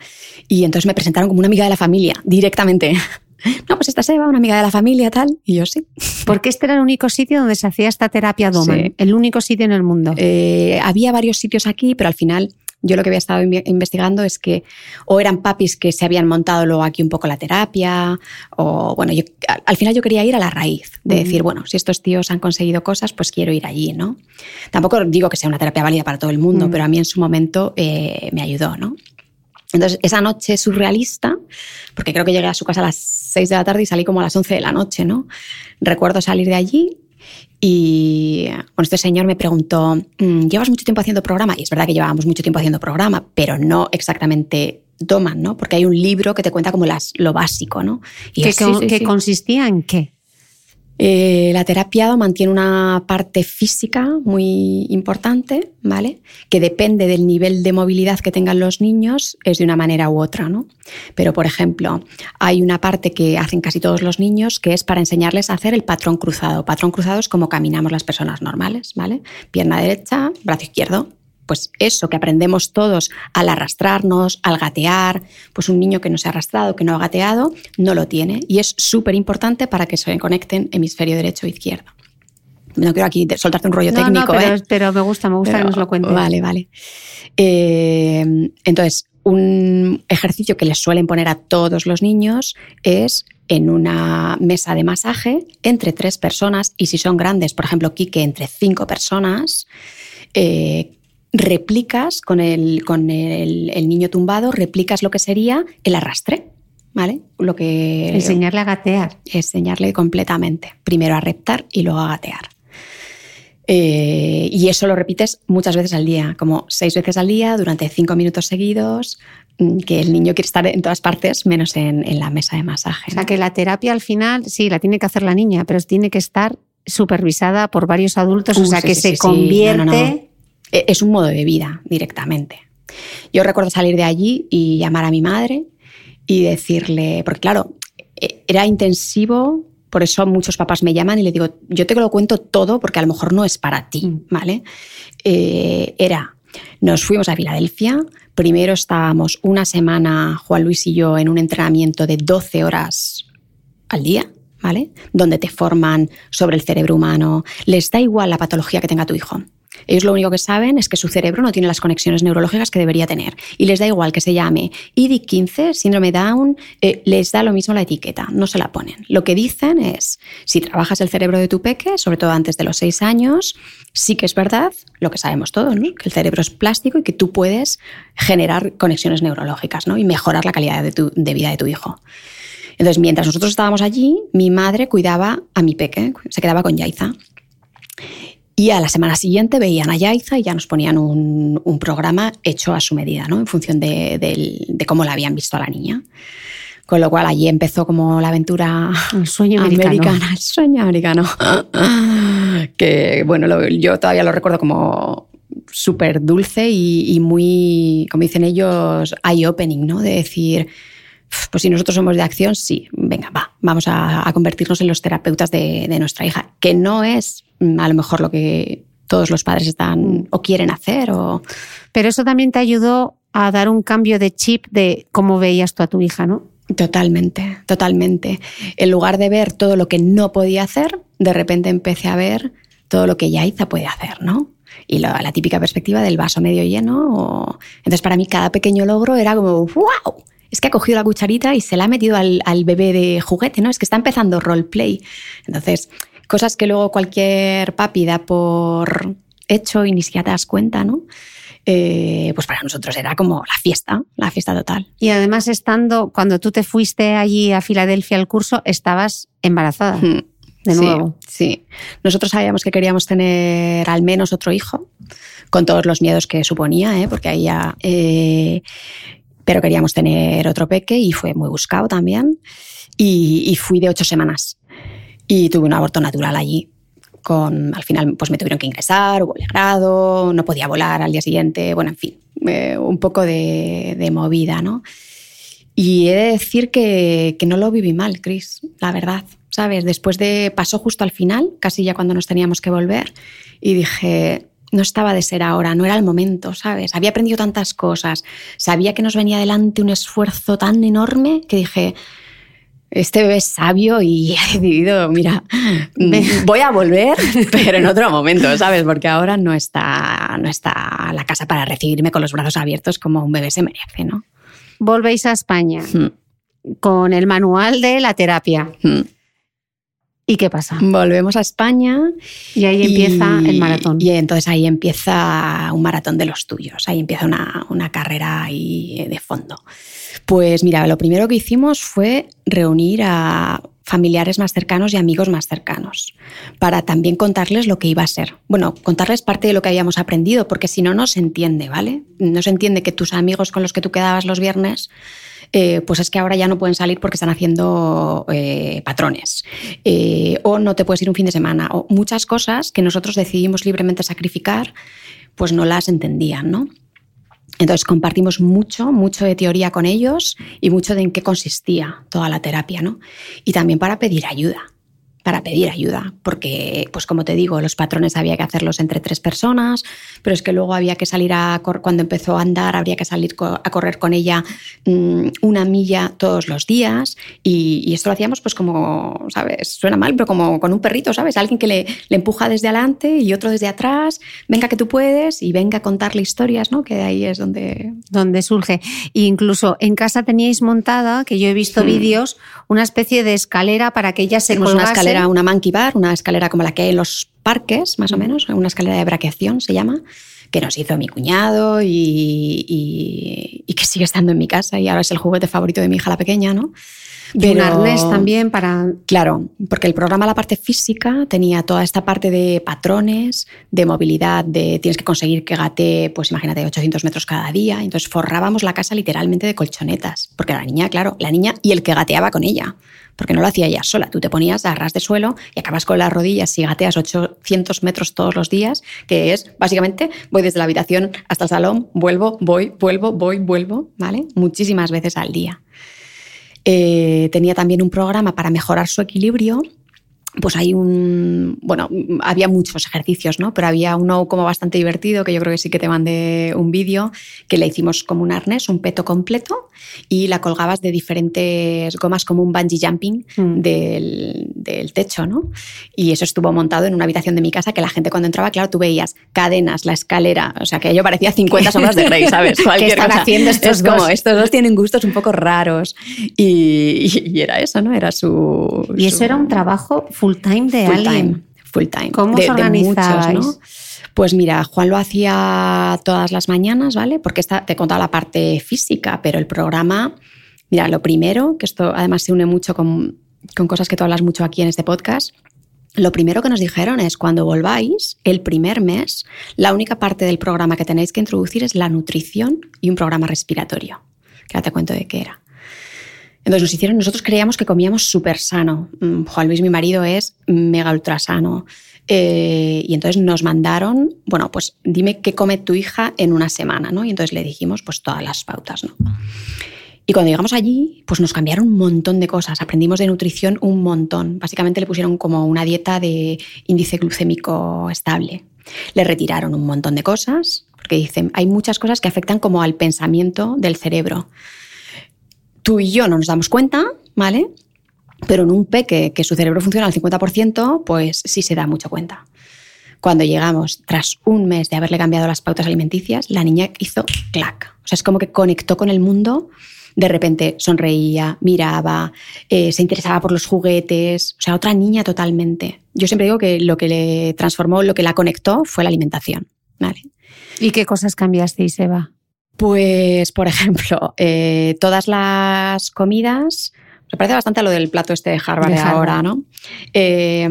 B: Y entonces me presentaron como una amiga de la familia, directamente. No, pues esta es Eva, una amiga de la familia, tal. Y yo sí.
A: Porque este era el único sitio donde se hacía esta terapia Doman,
B: Sí.
A: el único sitio en el mundo.
B: Eh, había varios sitios aquí, pero al final yo lo que había estado inve- investigando es que o eran papis que se habían montado luego aquí un poco la terapia, o bueno, yo, al, al final yo quería ir a la raíz, de decir, bueno, si estos tíos han conseguido cosas, pues quiero ir allí, ¿no? Tampoco digo que sea una terapia válida para todo el mundo, pero a mí en su momento eh, me ayudó, ¿no? Entonces, esa noche surrealista, porque creo que llegué a su casa a las 6 de la tarde y salí como a las 11 de la noche, ¿no? Recuerdo salir de allí y bueno, este señor me preguntó, "Mm, ¿llevas mucho tiempo haciendo programa? Y es verdad que llevábamos mucho tiempo haciendo programa, pero no exactamente Doman, ¿no? Porque hay un libro que te cuenta como las, lo básico, ¿no? Y
A: ¿Que,
B: yo,
A: con-
B: "Sí, sí,
A: que
B: sí".
A: consistía en qué?
B: Eh, la terapia Doman tiene una parte física muy importante, ¿vale? Que depende del nivel de movilidad que tengan los niños, es de una manera u otra, ¿no? Pero, por ejemplo, hay una parte que hacen casi todos los niños que es para enseñarles a hacer el patrón cruzado. Patrón cruzado es como caminamos las personas normales, ¿vale? Pierna derecha, brazo izquierdo. Pues eso que aprendemos todos al arrastrarnos, al gatear, pues un niño que no se ha arrastrado, que no ha gateado, no lo tiene. Y es súper importante para que se conecten hemisferio derecho e izquierdo. No quiero aquí soltarte un rollo
A: No, no,
B: técnico,
A: pero,
B: ¿eh?
A: pero me gusta, me gusta
B: Pero-
A: que nos lo cuentes.
B: Vale, vale. Eh, entonces, un ejercicio que les suelen poner a todos los niños es en una mesa de masaje entre tres personas y si son grandes, por ejemplo, Quique, entre cinco personas, eh, replicas con, el, con el, el niño tumbado, replicas lo que sería el arrastre, ¿vale? Lo que
A: Enseñarle a gatear.
B: enseñarle completamente. Primero a reptar y luego a gatear. Eh, y eso lo repites muchas veces al día, como seis veces al día, durante cinco minutos seguidos, mm, que el niño quiere estar en todas partes, menos en, en la mesa de masaje.
A: O sea
B: ¿no?
A: que la terapia al final, sí, la tiene que hacer la niña, pero tiene que estar supervisada por varios adultos, o
B: Uh,
A: sea
B: sí,
A: que
B: sí,
A: se
B: sí,
A: convierte.
B: No, no, no. Es un modo de vida directamente. Yo recuerdo salir de allí y llamar a mi madre y decirle, porque claro, eh, era intensivo, por eso muchos papás me llaman y le digo, yo te lo cuento todo porque a lo mejor no es para ti,
A: Mm.
B: ¿vale? Eh, era, nos fuimos a Filadelfia, primero estábamos una semana, Juan Luis y yo, en un entrenamiento de 12 horas al día, ¿vale? Donde te forman sobre el cerebro humano, les da igual la patología que tenga tu hijo. Ellos lo único que saben es que su cerebro no tiene las conexiones neurológicas que debería tener. Y les da igual que se llame IDIC-15, síndrome Down, eh, les da lo mismo la etiqueta, no se la ponen. Lo que dicen es, si trabajas el cerebro de tu peque, sobre todo antes de los seis años, sí que es verdad, lo que sabemos todos, ¿no? que el cerebro es plástico y que tú puedes generar conexiones neurológicas y mejorar la calidad de vida de tu hijo. Entonces, mientras nosotros estábamos allí, mi madre cuidaba a mi peque, se quedaba con Yaiza. Y a la semana siguiente veían a Yaiza y ya nos ponían un, un programa hecho a su medida, ¿no? en función de, del- de cómo la habían visto a la niña. Con lo cual allí empezó como la aventura
A: El sueño americano.
B: americana, el sueño americano. que bueno, lo- yo todavía lo recuerdo como súper dulce y, y muy, como dicen ellos, eye-opening, ¿no? De decir, "Uf, pues si nosotros somos de acción, sí, venga, va, vamos a, a convertirnos en los terapeutas de, de nuestra hija, que no es mm, a lo mejor lo que todos los padres están o quieren hacer o...
A: Pero eso también te ayudó a dar un cambio de chip de cómo veías tú a tu hija, ¿no?
B: Totalmente, totalmente. En lugar de ver todo lo que no podía hacer, de repente empecé a ver todo lo que Yaiza puede hacer, ¿no? Y la, la típica perspectiva del vaso medio lleno. o- Entonces, para mí, cada pequeño logro era como, ¡wow! Es que ha cogido la cucharita y se la ha metido al, al bebé de juguete, ¿no? Es que está empezando roleplay. Entonces, cosas que luego cualquier papi da por hecho y ni siquiera te das cuenta, ¿no? Eh, pues para nosotros era como la fiesta, la fiesta total.
A: Y además estando, cuando tú te fuiste allí a Filadelfia al curso, estabas embarazada.
B: Mm.
A: de nuevo.
B: Sí, nosotros sabíamos que queríamos tener al menos otro hijo, con todos los miedos que suponía, ¿eh? porque ahí ya... Eh, pero queríamos tener otro peque y fue muy buscado también. Y, fui de ocho semanas y tuve un aborto natural allí. Con, al final pues me tuvieron que ingresar, hubo el grado, no podía volar al día siguiente, bueno, en fin, eh, un poco de, de movida, ¿no? Y he de decir que, no lo viví mal, Chris, la verdad. ¿Sabes? Después de. Pasó justo al final, casi ya cuando nos teníamos que volver, y dije. No estaba de ser ahora, no era el momento, ¿sabes? Había aprendido tantas cosas, sabía que nos venía adelante un esfuerzo tan enorme que dije, este bebé es sabio y ha decidido, mira, voy a volver, pero en otro momento, ¿sabes? Porque ahora no está, no está la casa para recibirme con los brazos abiertos como un bebé se merece, ¿no?
A: volvéis a España hmm. con el manual de la terapia. Hmm. ¿Y qué pasa?
B: Volvemos a España.
A: Y ahí empieza el maratón.
B: Y entonces ahí empieza un maratón de los tuyos. Ahí empieza una, una carrera ahí de fondo. Pues mira, lo primero que hicimos fue reunir a familiares más cercanos y amigos más cercanos, para también contarles lo que iba a ser. Bueno, contarles parte de lo que habíamos aprendido, porque si no, no se entiende, ¿vale? No se entiende que tus amigos con los que tú quedabas los viernes, eh, pues es que ahora ya no pueden salir porque están haciendo eh, patrones, eh, o no te puedes ir un fin de semana, o muchas cosas que nosotros decidimos libremente sacrificar, pues no las entendían, ¿no? Entonces compartimos mucho, mucho de teoría con ellos y mucho de en qué consistía toda la terapia, ¿no? Y también para pedir ayuda para pedir ayuda, porque, pues como te digo, los patrones había que hacerlos entre tres personas, pero es que luego había que salir a, cuando empezó a andar, habría que salir a correr con ella mm, una milla todos los días y, esto lo hacíamos pues como, ¿sabes? Suena mal, pero como con un perrito, ¿sabes? Alguien que le, le, empuja desde adelante y otro desde atrás, venga que tú puedes y venga a contarle historias, ¿no? Que de ahí es donde...
A: Donde surge. E incluso en casa teníais montada, que yo he visto mm. vídeos, una especie de escalera para que ella se colgase
B: era una monkey bar, una escalera como la que hay en los parques, más o menos, una escalera de braqueación se llama, que nos hizo mi cuñado y, y, que sigue estando en mi casa y ahora es el juguete favorito de mi hija la pequeña, ¿no?
A: Pero, un arnés también para...
B: Claro, porque el programa, la parte física, tenía toda esta parte de patrones, de movilidad, de tienes que conseguir que gate, pues imagínate, 800 metros cada día. Entonces forrábamos la casa literalmente de colchonetas, porque la niña, claro, la niña y el que gateaba con ella porque no lo hacía ella sola. Tú te ponías a ras de suelo y acabas con las rodillas y gateas 800 metros todos los días, que es básicamente voy desde la habitación hasta el salón, vuelvo, voy, vuelvo, voy, vuelvo, ¿vale? Muchísimas veces al día. Eh, tenía también un programa para mejorar su equilibrio pues hay un, bueno, había muchos ejercicios, ¿no? Pero había uno como bastante divertido, que yo creo que sí que te mandé un vídeo, que le hicimos como un arnés, un peto completo, y la colgabas de diferentes gomas como un bungee jumping mm. del, del, techo, ¿no? Y eso estuvo montado en una habitación de mi casa que la gente cuando entraba, claro, tú veías cadenas, la escalera, o sea, que yo parecía 50 sombras de rey, ¿sabes?
A: Cualquier ¿Qué están haciendo estos
B: es como, estos dos tienen gustos un poco raros. Y, era eso, ¿no? Era su...
A: Y eso era un trabajo full time de
B: full
A: Time,
B: full time.
A: ¿Cómo
B: de,
A: muchos,
B: Pues mira, Juan lo hacía todas las mañanas, ¿vale? Porque esta, te contaba la parte física, pero el programa, mira, lo primero, que esto además se une mucho con, con cosas que tú hablas mucho aquí en este podcast, lo primero que nos dijeron es cuando volváis, el primer mes, la única parte del programa que tenéis que introducir es la nutrición y un programa respiratorio. Que ahora te cuento de qué era. Entonces nos hicieron, nosotros creíamos que comíamos súper sano. Mm, Juan Luis, mi marido, es mega ultra sano. Eh, y entonces nos mandaron, bueno, pues dime qué come tu hija en una semana, ¿no? Y entonces le dijimos, pues todas las pautas, ¿no? Y cuando llegamos allí, pues nos cambiaron un montón de cosas. Aprendimos de nutrición un montón. Básicamente le pusieron como una dieta de índice glucémico estable. Le retiraron un montón de cosas, porque dicen, hay muchas cosas que afectan como al pensamiento del cerebro tú y yo no nos damos cuenta, ¿vale? Pero en un peque que su cerebro funciona al 50%, pues sí se da mucha cuenta. Cuando llegamos, tras un mes de haberle cambiado las pautas alimenticias, la niña hizo clac. O sea, es como que conectó con el mundo, de repente sonreía, miraba, eh, se interesaba por los juguetes, o sea, otra niña totalmente. Yo siempre digo que lo que le transformó, lo que la conectó fue la alimentación. ¿vale?
A: ¿Y qué cosas cambiasteis, Eva?
B: Pues, por ejemplo, eh, todas las comidas Se parece bastante a lo del plato este de Harvard
A: De
B: de
A: Harvard.
B: ahora, ¿no? Eh,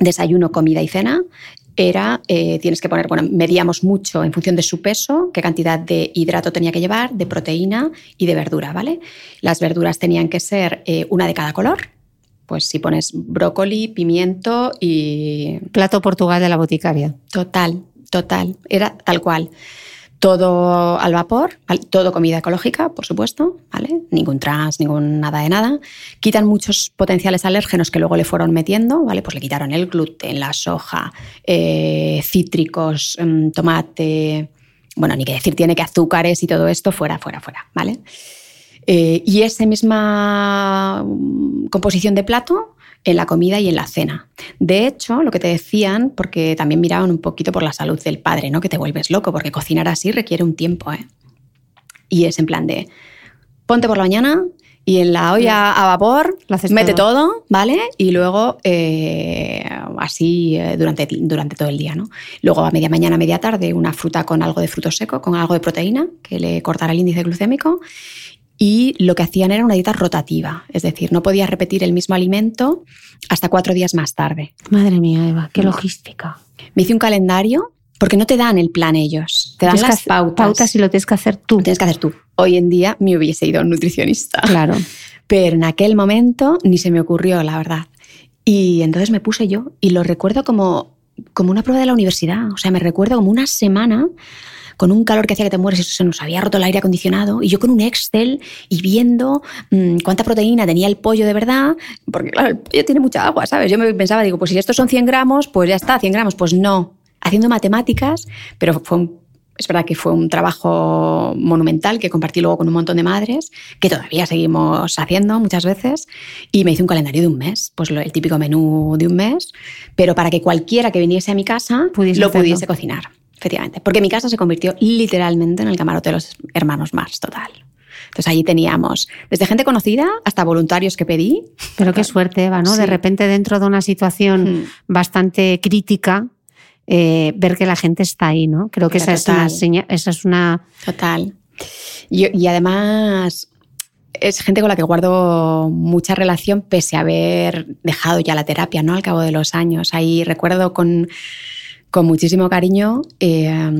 B: desayuno, comida y cena. Era, eh, tienes que poner, bueno, medíamos mucho en función de su peso, qué cantidad de hidrato tenía que llevar, de proteína y de verdura, ¿vale? Las verduras tenían que ser eh, una de cada color. Pues si pones brócoli, pimiento y
A: Plato Portugal de la boticaria.
B: Total, total. Era tal cual. Todo al vapor, todo comida ecológica, por supuesto, ¿vale? Ningún trans, ningún nada de nada. Quitan muchos potenciales alérgenos que luego le fueron metiendo, ¿vale? Pues le quitaron el gluten, la soja, eh, cítricos, mm, tomate. Bueno, ni que decir, tiene que azúcares y todo esto fuera, fuera, fuera, ¿vale? Eh, y esa misma mm, composición de plato en la comida y en la cena. De hecho, lo que te decían, porque también miraban un poquito por la salud del padre, ¿no? Que te vuelves loco, porque cocinar así requiere un tiempo, ¿eh? Y es en plan de, ponte por la mañana y en la olla a vapor
A: Lo haces
B: mete
A: todo.
B: todo. ¿vale? Y luego eh, así eh, durante, durante todo el día, ¿no? Luego a media mañana, media tarde, una fruta con algo de fruto seco, con algo de proteína, que le cortara el índice glucémico. Y lo que hacían era una dieta rotativa, es decir, no podías repetir el mismo alimento hasta cuatro días más tarde.
A: Madre mía, Eva, qué logística.
B: Me hice un calendario porque no te dan el plan ellos, te dan
A: Tienes
B: las pautas
A: y lo tienes que hacer tú.
B: Lo tienes que hacer tú. Hoy en día me hubiese ido a un nutricionista.
A: Claro.
B: Pero en aquel momento ni se me ocurrió, la verdad. Y entonces me puse yo y lo recuerdo como, como una prueba de la universidad. O sea, me recuerdo como una semana con un calor que hacía que te mueres y se nos había roto el aire acondicionado y yo con un Excel y viendo mm, cuánta proteína tenía el pollo de verdad, porque claro, el pollo tiene mucha agua, ¿sabes? Yo me pensaba, digo, pues si estos son 100 gramos, pues ya está, 100 gramos. Pues no, haciendo matemáticas, pero fue un es verdad que fue un trabajo monumental que compartí luego con un montón de madres, que todavía seguimos haciendo muchas veces, y me hice un calendario de un mes, pues lo- el típico menú de un mes, pero para que cualquiera que viniese a mi casa
A: Pudiese
B: lo
A: hacerlo.
B: pudiese cocinar, efectivamente. Porque mi casa se convirtió literalmente en el camarote de los hermanos Mars, total. Entonces allí teníamos desde gente conocida hasta voluntarios que pedí.
A: Pero qué suerte, Eva, ¿no? De repente dentro de una situación
B: Mm.
A: bastante crítica, eh, ver que la gente está ahí, ¿no? Creo que esa es, una seña- esa es una...
B: Total. Y, y además es gente con la que guardo mucha relación pese a haber dejado ya la terapia, ¿no? Al cabo de los años. Ahí recuerdo con, con muchísimo cariño eh,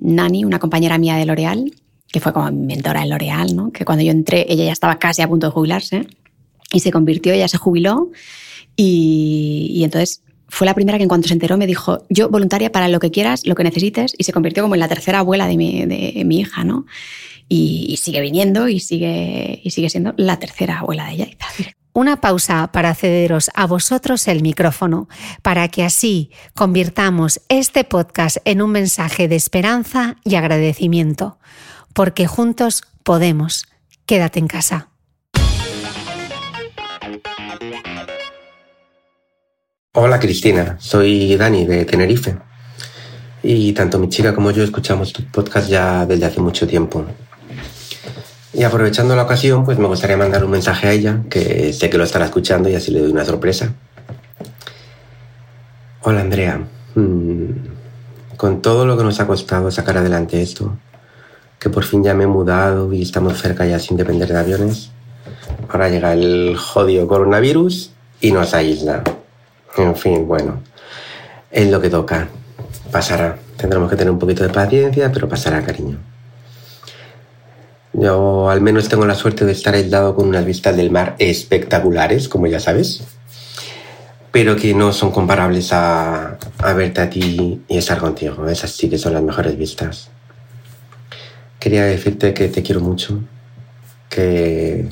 B: Nani, una compañera mía de L'Oreal, que fue como mi mentora en L'Oreal, ¿no? Que cuando yo entré, ella ya estaba casi a punto de jubilarse y se convirtió, ella se jubiló y, y entonces fue la primera que en cuanto se enteró me dijo, yo voluntaria para lo que quieras, lo que necesites, y se convirtió como en la tercera abuela de mi, de mi hija, ¿no? Y, y sigue viniendo y sigue, y sigue siendo la tercera abuela de ella.
A: Una pausa para cederos a vosotros el micrófono, para que así convirtamos este podcast en un mensaje de esperanza y agradecimiento, porque juntos podemos. Quédate en casa.
C: Hola Cristina, soy Dani de Tenerife. Y tanto mi chica como yo escuchamos tu podcast ya desde hace mucho tiempo. Y aprovechando la ocasión, pues me gustaría mandar un mensaje a ella, que sé que lo estará escuchando y así le doy una sorpresa. Hola Andrea, Mm, con todo lo que nos ha costado sacar adelante esto, que por fin ya me he mudado y estamos cerca ya sin depender de aviones, ahora llega el jodido coronavirus y nos aísla. En fin, bueno, es lo que toca. Pasará. Tendremos que tener un poquito de paciencia, pero pasará, cariño. Yo al menos tengo la suerte de estar aislado con unas vistas del mar espectaculares, como ya sabes, pero que no son comparables a, a verte a ti y estar contigo. Esas sí que son las mejores vistas. Quería decirte que te quiero mucho, que,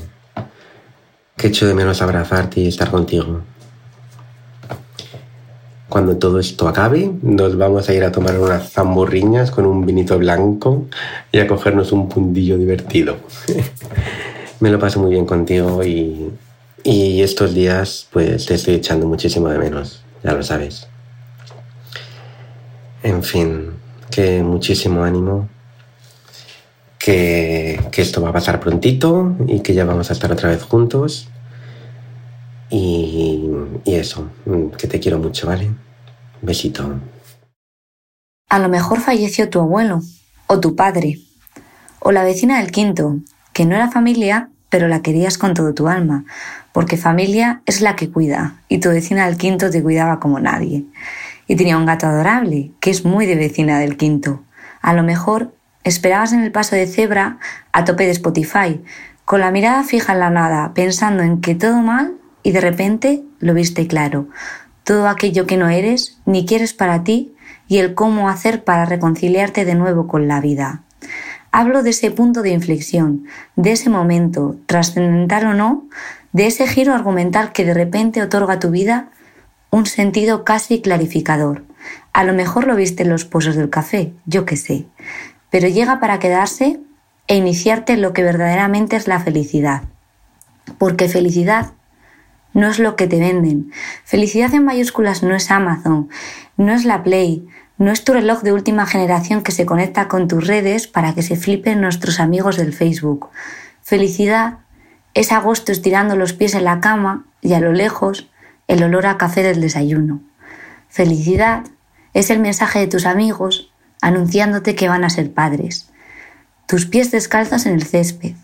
C: que echo de menos abrazarte y estar contigo. Cuando todo esto acabe, nos vamos a ir a tomar unas zamborriñas con un vinito blanco y a cogernos un puntillo divertido. Me lo paso muy bien contigo y, y estos días pues te estoy echando muchísimo de menos, ya lo sabes. En fin, que muchísimo ánimo, que, que esto va a pasar prontito y que ya vamos a estar otra vez juntos. Y, y eso, mm, que te quiero mucho, ¿vale? Besito.
D: A lo mejor falleció tu abuelo, o tu padre, o la vecina del quinto, que no era familia, pero la querías con todo tu alma, porque familia es la que cuida, y tu vecina del quinto te cuidaba como nadie. Y tenía un gato adorable, que es muy de vecina del quinto. A lo mejor esperabas en el paso de cebra a tope de Spotify, con la mirada fija en la nada, pensando en que todo mal, y de repente lo viste claro. Todo aquello que no eres, ni quieres para ti, y el cómo hacer para reconciliarte de nuevo con la vida. Hablo de ese punto de inflexión, de ese momento, trascendental o no, de ese giro argumental que de repente otorga a tu vida un sentido casi clarificador. A lo mejor lo viste en los pozos del café, yo qué sé, pero llega para quedarse e iniciarte lo que verdaderamente es la felicidad. Porque felicidad no es lo que te venden. Felicidad en mayúsculas no es Amazon, no es la Play, no es tu reloj de última generación que se conecta con tus redes para que se flipen nuestros amigos del Facebook. Felicidad es agosto estirando los pies en la cama y a lo lejos el olor a café del desayuno. Felicidad es el mensaje de tus amigos anunciándote que van a ser padres. Tus pies descalzos en el césped.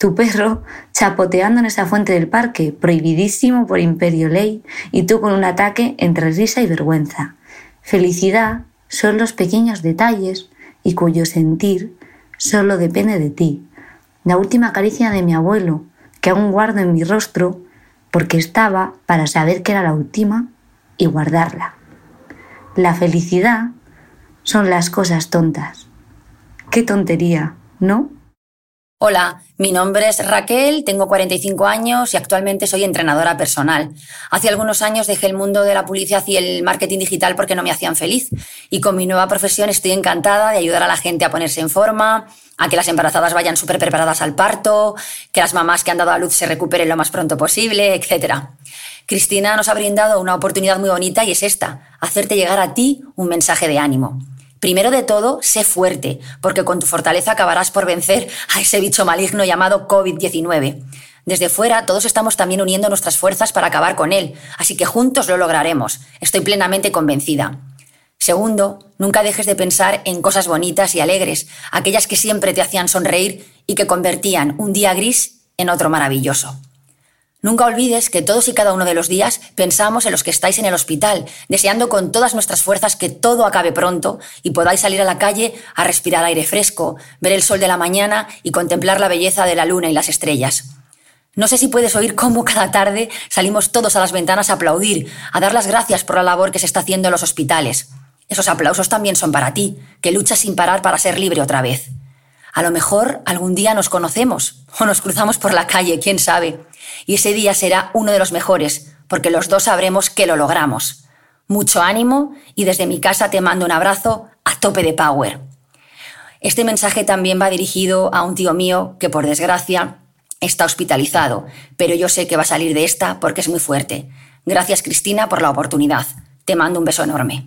D: Tu perro chapoteando en esa fuente del parque, prohibidísimo por imperio ley, y tú con un ataque entre risa y vergüenza. Felicidad son los pequeños detalles y cuyo sentir solo depende de ti. La última caricia de mi abuelo, que aún guardo en mi rostro, porque estaba para saber que era la última y guardarla. La felicidad son las cosas tontas. Qué tontería, ¿no?
E: Hola, mi nombre es Raquel, tengo 45 años y actualmente soy entrenadora personal. Hace algunos años dejé el mundo de la publicidad y el marketing digital porque no me hacían feliz. Y con mi nueva profesión estoy encantada de ayudar a la gente a ponerse en forma, a que las embarazadas vayan súper preparadas al parto, que las mamás que han dado a luz se recuperen lo más pronto posible, etc. Cristina nos ha brindado una oportunidad muy bonita y es esta, hacerte llegar a ti un mensaje de ánimo. Primero de todo, sé fuerte, porque con tu fortaleza acabarás por vencer a ese bicho maligno llamado COVID-19. Desde fuera, todos estamos también uniendo nuestras fuerzas para acabar con él, así que juntos lo lograremos. Estoy plenamente convencida. Segundo, nunca dejes de pensar en cosas bonitas y alegres, aquellas que siempre te hacían sonreír y que convertían un día gris en otro maravilloso. Nunca olvides que todos y cada uno de los días pensamos en los que estáis en el hospital, deseando con todas nuestras fuerzas que todo acabe pronto y podáis salir a la calle a respirar aire fresco, ver el sol de la mañana y contemplar la belleza de la luna y las estrellas. No sé si puedes oír cómo cada tarde salimos todos a las ventanas a aplaudir, a dar las gracias por la labor que se está haciendo en los hospitales. Esos aplausos también son para ti, que luchas sin parar para ser libre otra vez. A lo mejor algún día nos conocemos o nos cruzamos por la calle, quién sabe y ese día será uno de los mejores, porque los dos sabremos que lo logramos. Mucho ánimo y desde mi casa te mando un abrazo a tope de power. Este mensaje también va dirigido a un tío mío que por desgracia está hospitalizado, pero yo sé que va a salir de esta porque es muy fuerte. Gracias Cristina por la oportunidad. Te mando un beso enorme.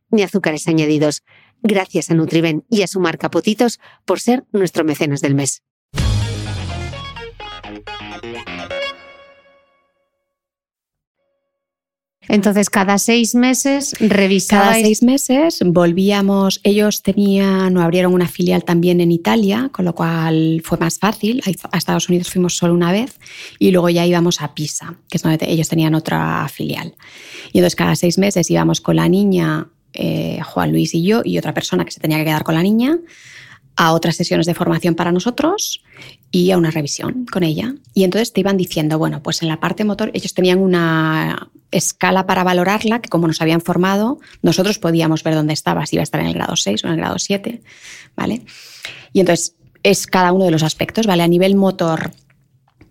A: ni azúcares añadidos. Gracias a Nutriben y a su marca por ser nuestro mecenas del mes. Entonces, cada seis meses revisabais.
B: Cada seis meses volvíamos. Ellos tenían o abrieron una filial también en Italia, con lo cual fue más fácil. A Estados Unidos fuimos solo una vez y luego ya íbamos a Pisa, que es donde ellos tenían otra filial. Y entonces, cada seis meses íbamos con la niña, eh, Juan Luis y yo, y otra persona que se tenía que quedar con la niña a otras sesiones de formación para nosotros y a una revisión con ella. Y entonces te iban diciendo, bueno, pues en la parte motor ellos tenían una escala para valorarla, que como nos habían formado, nosotros podíamos ver dónde estaba, si iba a estar en el grado 6 o en el grado 7, ¿vale? Y entonces es cada uno de los aspectos, ¿vale? A nivel motor,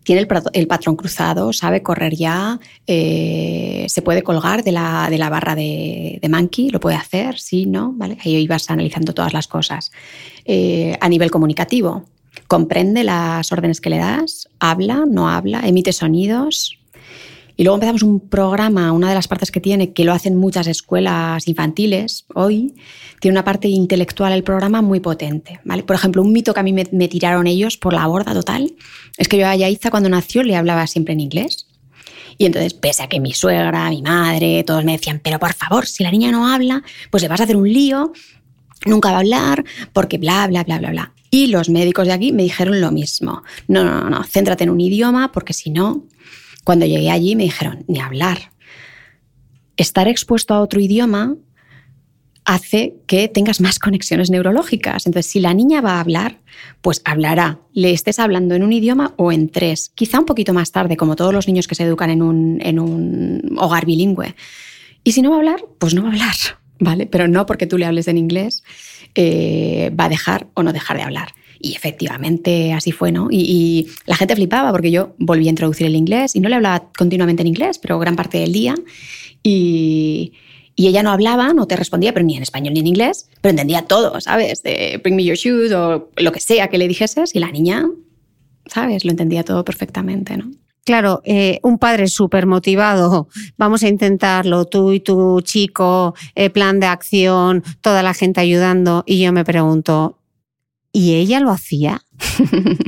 B: tiene el, patrón cruzado, sabe correr ya, eh, se puede colgar de la, de la barra de, de, Monkey, lo puede hacer, sí, no, ¿vale? Ahí ibas analizando todas las cosas. Eh, a nivel comunicativo, comprende las órdenes que le das, habla, no habla, emite sonidos, y luego empezamos un programa, una de las partes que tiene, que lo hacen muchas escuelas infantiles hoy, tiene una parte intelectual el programa muy potente. ¿vale? Por ejemplo, un mito que a mí me, tiraron ellos por la borda total es que yo a Yaiza cuando nació le hablaba siempre en inglés. Y entonces, pese a que mi suegra, mi madre, todos me decían, pero por favor, si la niña no habla, pues le vas a hacer un lío, nunca va a hablar, porque bla, bla, bla, bla, bla. Y los médicos de aquí me dijeron lo mismo. No, no, no, no, céntrate en un idioma, porque si no, cuando llegué allí me dijeron, ni hablar. Estar expuesto a otro idioma hace que tengas más conexiones neurológicas. Entonces, si la niña va a hablar, pues hablará, le estés hablando en un idioma o en tres, quizá un poquito más tarde, como todos los niños que se educan en un, hogar bilingüe. Y si no va a hablar, pues no va a hablar, ¿vale? Pero no porque tú le hables en inglés eh, va a dejar o no dejar de hablar. Y efectivamente así fue, ¿no? Y, la gente flipaba porque yo volví a introducir el inglés y no le hablaba continuamente en inglés, pero gran parte del día. Y, y ella no hablaba, no te respondía, pero ni en español ni en inglés, pero entendía todo, ¿sabes? De bring me your shoes o lo que sea que le dijeses. Y la niña, ¿sabes? Lo entendía todo perfectamente, ¿no?
A: Claro, eh, un padre súper motivado, vamos a intentarlo, tú y tu chico, eh, plan de acción, toda la gente ayudando, y yo me pregunto, ¿Y ella lo hacía?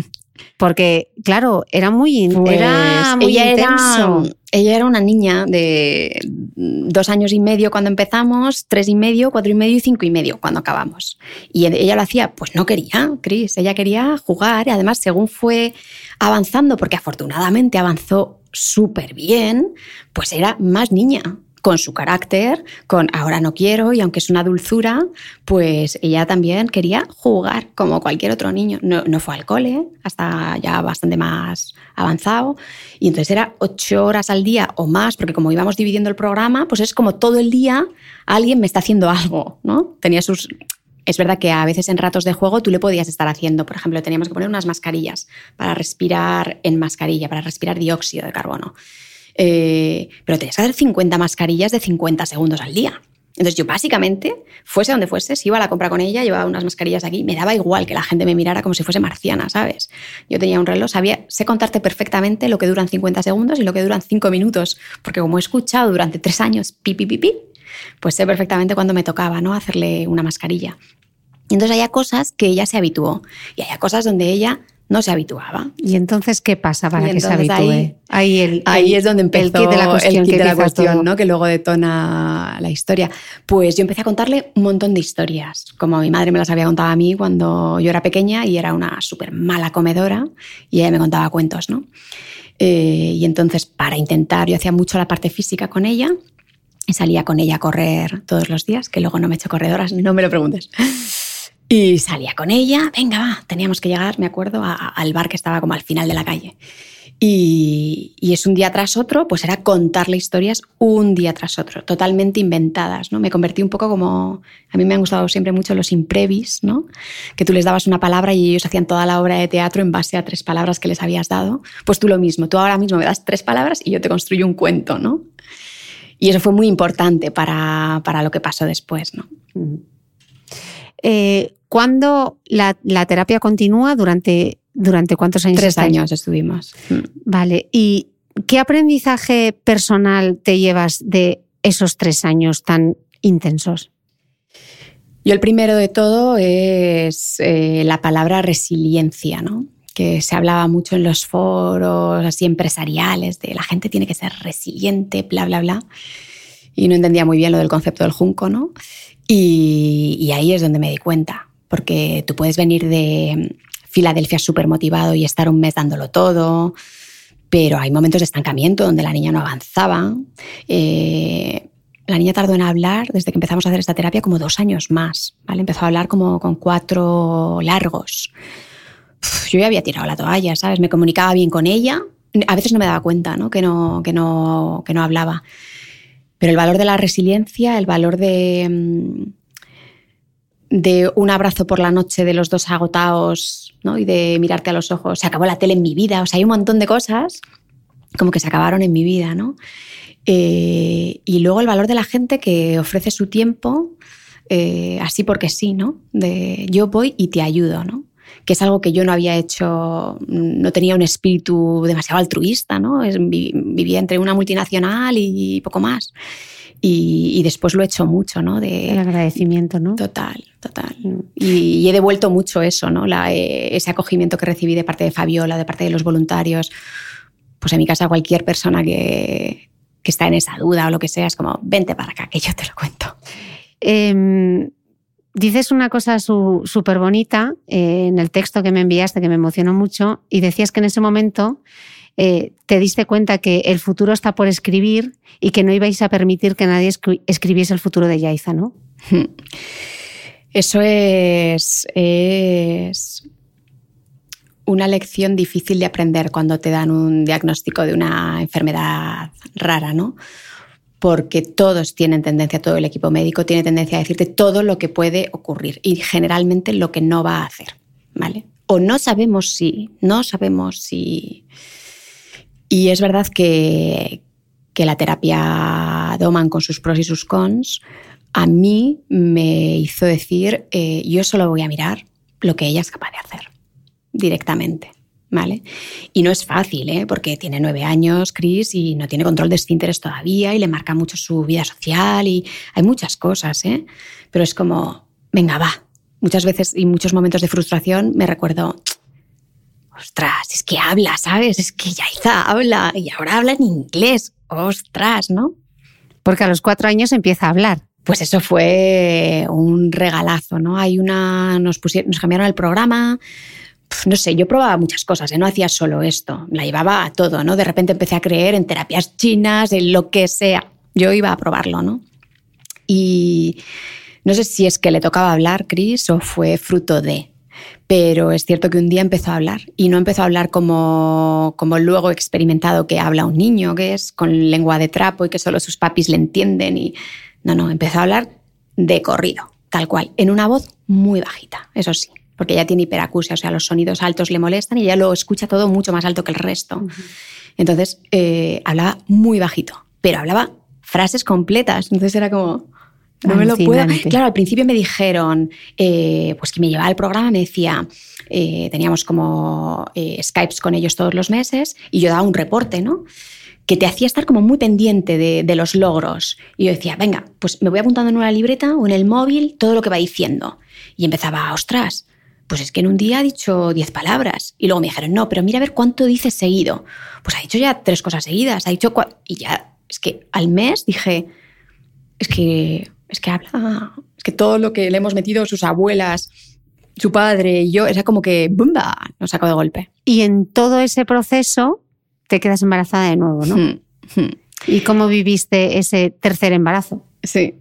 A: Porque, claro, era muy,
B: pues,
A: era muy
B: ella
A: intenso.
B: Era, ella era una niña de dos años y medio cuando empezamos, tres y medio, cuatro y medio y cinco y medio cuando acabamos. Y ella lo hacía, pues no quería, Cris, ella quería jugar y además según fue avanzando, porque afortunadamente avanzó súper bien, pues era más niña con su carácter, con ahora no quiero y aunque es una dulzura, pues ella también quería jugar como cualquier otro niño. No, fue al cole hasta ya bastante más avanzado y entonces era ocho horas al día o más, porque como íbamos dividiendo el programa, pues es como todo el día alguien me está haciendo algo, ¿no? Tenía sus... Es verdad que a veces en ratos de juego tú le podías estar haciendo, por ejemplo, teníamos que poner unas mascarillas para respirar en mascarilla, para respirar dióxido de carbono. Eh, pero tenías que hacer 50 mascarillas de 50 segundos al día. Entonces yo básicamente, fuese donde fuese, si iba a la compra con ella, llevaba unas mascarillas aquí, me daba igual que la gente me mirara como si fuese marciana, ¿sabes? Yo tenía un reloj, sabía, sé contarte perfectamente lo que duran 50 segundos y lo que duran 5 minutos, porque como he escuchado durante tres años pi, pi, pi, pi pues sé perfectamente cuándo me tocaba, ¿no? Hacerle una mascarilla. Y entonces había cosas que ella se habituó y había cosas donde ella no se habituaba.
A: ¿Y entonces qué pasa para que se habitúe?
B: Ahí, ahí, es donde empezó el kit de la cuestión, de la cuestión ¿no? que luego detona la historia. Pues yo empecé a contarle un montón de historias, como mi madre me las había contado a mí cuando yo era pequeña y era una súper mala comedora y ella me contaba cuentos, ¿no? Eh, y entonces para intentar, yo hacía mucho la parte física con ella y salía con ella a correr todos los días, que luego no me he hecho corredoras, no me lo preguntes. Y salía con ella, venga, va, teníamos que llegar, me acuerdo, al bar que estaba como al final de la calle. Y, es un día tras otro, pues era contarle historias un día tras otro, totalmente inventadas, ¿no? Me convertí un poco como, a mí me han gustado siempre mucho los imprevis, ¿no? Que tú les dabas una palabra y ellos hacían toda la obra de teatro en base a tres palabras que les habías dado. Pues tú lo mismo, tú ahora mismo me das tres palabras y yo te construyo un cuento, ¿no? Y eso fue muy importante para, para lo que pasó después, ¿no?
A: Eh, ¿Cuándo la, terapia continúa? ¿Durante, durante cuántos años?
B: Tres años estuvimos.
A: Mm. Vale. ¿Y qué aprendizaje personal te llevas de esos tres años tan intensos?
B: Yo el primero de todo es eh, la palabra resiliencia, ¿no? que se hablaba mucho en los foros así empresariales de la gente tiene que ser resiliente, bla, bla, bla. Y no entendía muy bien lo del concepto del junco, ¿no? Y, y ahí es donde me di cuenta, porque tú puedes venir de Filadelfia súper motivado y estar un mes dándolo todo, pero hay momentos de estancamiento donde la niña no avanzaba. Eh, la niña tardó en hablar desde que empezamos a hacer esta terapia como dos años más, ¿vale? Empezó a hablar como con cuatro largos. yo ya había tirado la toalla, ¿sabes? Me comunicaba bien con ella. A veces no me daba cuenta, ¿no? Que no, que no, que no hablaba. Pero el valor de la resiliencia, el valor de, mm, de un abrazo por la noche de los dos agotados ¿no? y de mirarte a los ojos. Se acabó la tele en mi vida. O sea, hay un montón de cosas como que se acabaron en mi vida, ¿no? Eh, y luego el valor de la gente que ofrece su tiempo eh, así porque sí, ¿no? De yo voy y te ayudo, ¿no? Que es algo que yo no había hecho, no tenía un espíritu demasiado altruista, ¿no? vivía entre una multinacional y poco más. Y, después lo he hecho mucho, ¿no?
A: De, el agradecimiento, ¿no?
B: Total, total. Mm. Y, he devuelto mucho eso, ¿no? Eh, ese acogimiento que recibí de parte de Fabiola, de parte de los voluntarios. Pues en mi casa cualquier persona que, que está en esa duda o lo que sea, es como, vente para acá, que yo te lo cuento.
A: Em, dices una cosa súper bonita eh, en el texto que me enviaste, que me emocionó mucho, y decías que en ese momento eh, te diste cuenta que el futuro está por escribir y que no ibais a permitir que nadie escribiese el futuro de Yaiza, ¿no?
B: Eso es, es una lección difícil de aprender cuando te dan un diagnóstico de una enfermedad rara, ¿no? Porque todos tienen tendencia, todo el equipo médico tiene tendencia a decirte todo lo que puede ocurrir y generalmente lo que no va a hacer, ¿vale? O no sabemos si, no sabemos si y es verdad que, la terapia Doman con sus pros y sus cons a mí me hizo decir, eh, yo solo voy a mirar lo que ella es capaz de hacer directamente. ¿Vale? Y no es fácil, ¿eh? porque tiene nueve años, Chris, y no tiene control de esfínteres todavía, y le marca mucho su vida social, y hay muchas cosas, ¿eh? Pero es como, venga, va. Muchas veces y muchos momentos de frustración me recuerdo, ostras, es que habla, ¿sabes? Es que Yaiza habla y ahora habla en inglés, ostras, ¿no?
A: Porque a los cuatro años empieza a hablar.
B: Pues eso fue un regalazo, ¿no? Hay una, nos, pusieron, nos cambiaron el programa, no sé, yo probaba muchas cosas, ¿eh? no hacía solo esto, la llevaba a todo, ¿no? De repente empecé a creer en terapias chinas, en lo que sea. Yo iba a probarlo, ¿no? Y no sé si es que le tocaba hablar, Chris, o fue fruto de, pero es cierto que un día empezó a hablar y no empezó a hablar como, como luego experimentado que habla un niño, que es con lengua de trapo y que solo sus papis le entienden. Y no, no, empezó a hablar de corrido, tal cual, en una voz muy bajita, eso sí, porque ella tiene hiperacusia, o sea, los sonidos altos le molestan y ella lo escucha todo mucho más alto que el resto. Entonces, eh, hablaba muy bajito, pero hablaba frases completas. Entonces era como, no me lo puedo. Claro, al principio me dijeron, eh, pues que me llevaba el programa, me decía, eh, teníamos como eh, Skypes con ellos todos los meses y yo daba un reporte, ¿no? Que te hacía estar como muy pendiente de, los logros. Y yo decía, venga, pues me voy apuntando en una libreta o en el móvil todo lo que va diciendo. Y empezaba, ostras, pues es que en un día ha dicho 10 palabras. Y luego me dijeron, no, pero mira a ver cuánto dice seguido. Pues ha dicho ya tres cosas seguidas, ha dicho Y ya, es que al mes dije, es que es que habla, es que todo lo que le hemos metido sus abuelas, su padre y yo, era como que ¡bumba! nos sacó de golpe.
A: Y en todo ese proceso te quedas embarazada de nuevo, ¿no? Hmm, hmm. ¿Y cómo viviste ese tercer embarazo?
B: Sí.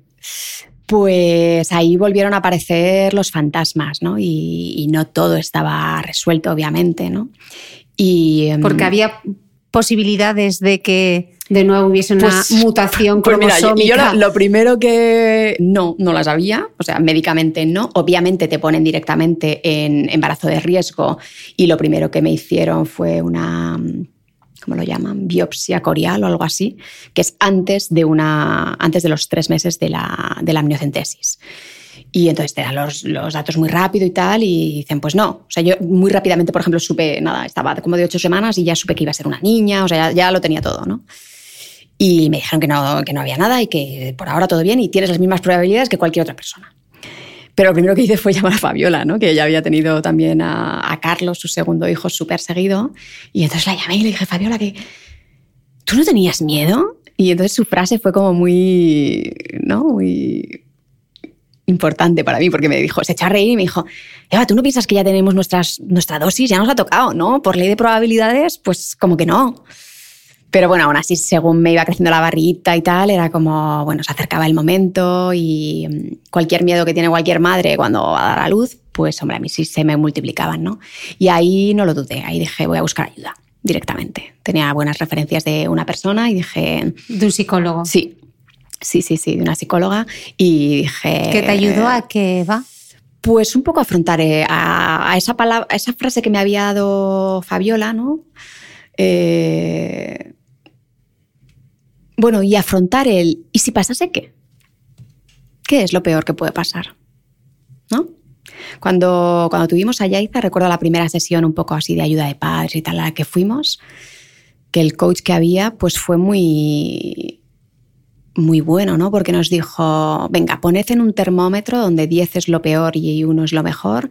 B: Pues ahí volvieron a aparecer los fantasmas, ¿no? Y, y no todo estaba resuelto, obviamente, ¿no?
A: Y, em, Porque había posibilidades de que de nuevo hubiese una pues, mutación pues
B: cromosómica? yo, lo, primero que no, no las había, o sea, médicamente no. Obviamente te ponen directamente en embarazo de riesgo y lo primero que me hicieron fue una, ¿cómo lo llaman? Biopsia corial o algo así, que es antes de, una, antes de los tres meses de la, de la amniocentesis. Y entonces te dan los, los, datos muy rápido y tal, y dicen, pues no. O sea, yo muy rápidamente, por ejemplo, supe, nada, estaba como de ocho semanas y ya supe que iba a ser una niña, o sea, ya, ya lo tenía todo, ¿no? Y me dijeron que no, que no había nada y que por ahora todo bien y tienes las mismas probabilidades que cualquier otra persona. Pero lo primero que hice fue llamar a Fabiola, ¿no? que ya había tenido también a, a Carlos, su segundo hijo, súper seguido. Y entonces la llamé y le dije, Fabiola, que ¿tú no tenías miedo? Y entonces su frase fue como muy, ¿no? Muy importante para mí, porque me dijo, se echó a reír y me dijo, Eva, ¿tú no piensas que ya tenemos nuestras, nuestra dosis? Ya nos ha tocado, ¿no? Por ley de probabilidades, pues como que no. Pero bueno, aún así, según me iba creciendo la barrita y tal, era como, bueno, se acercaba el momento y mm, cualquier miedo que tiene cualquier madre cuando va a dar a luz, pues hombre, a mí sí se me multiplicaban, ¿no? Y ahí no lo dudé, ahí dije, voy a buscar ayuda directamente. Tenía buenas referencias de una persona y dije...
A: De un psicólogo.
B: Sí, sí, sí, sí, de una psicóloga y dije...
A: ¿Qué te ayudó a que va?
B: Pues un poco afrontar eh, a, a, esa palabra, a esa frase que me había dado Fabiola, ¿no? Eh, bueno, y afrontar el ¿y si pasase qué? ¿Qué es lo peor que puede pasar? ¿No? Cuando, cuando tuvimos a Yaiza, recuerdo la primera sesión un poco así de ayuda de padres y tal a la que fuimos, que el coach que había pues fue muy, muy bueno, ¿no? Porque nos dijo, venga, poned en un termómetro donde 10 es lo peor y 1 es lo mejor,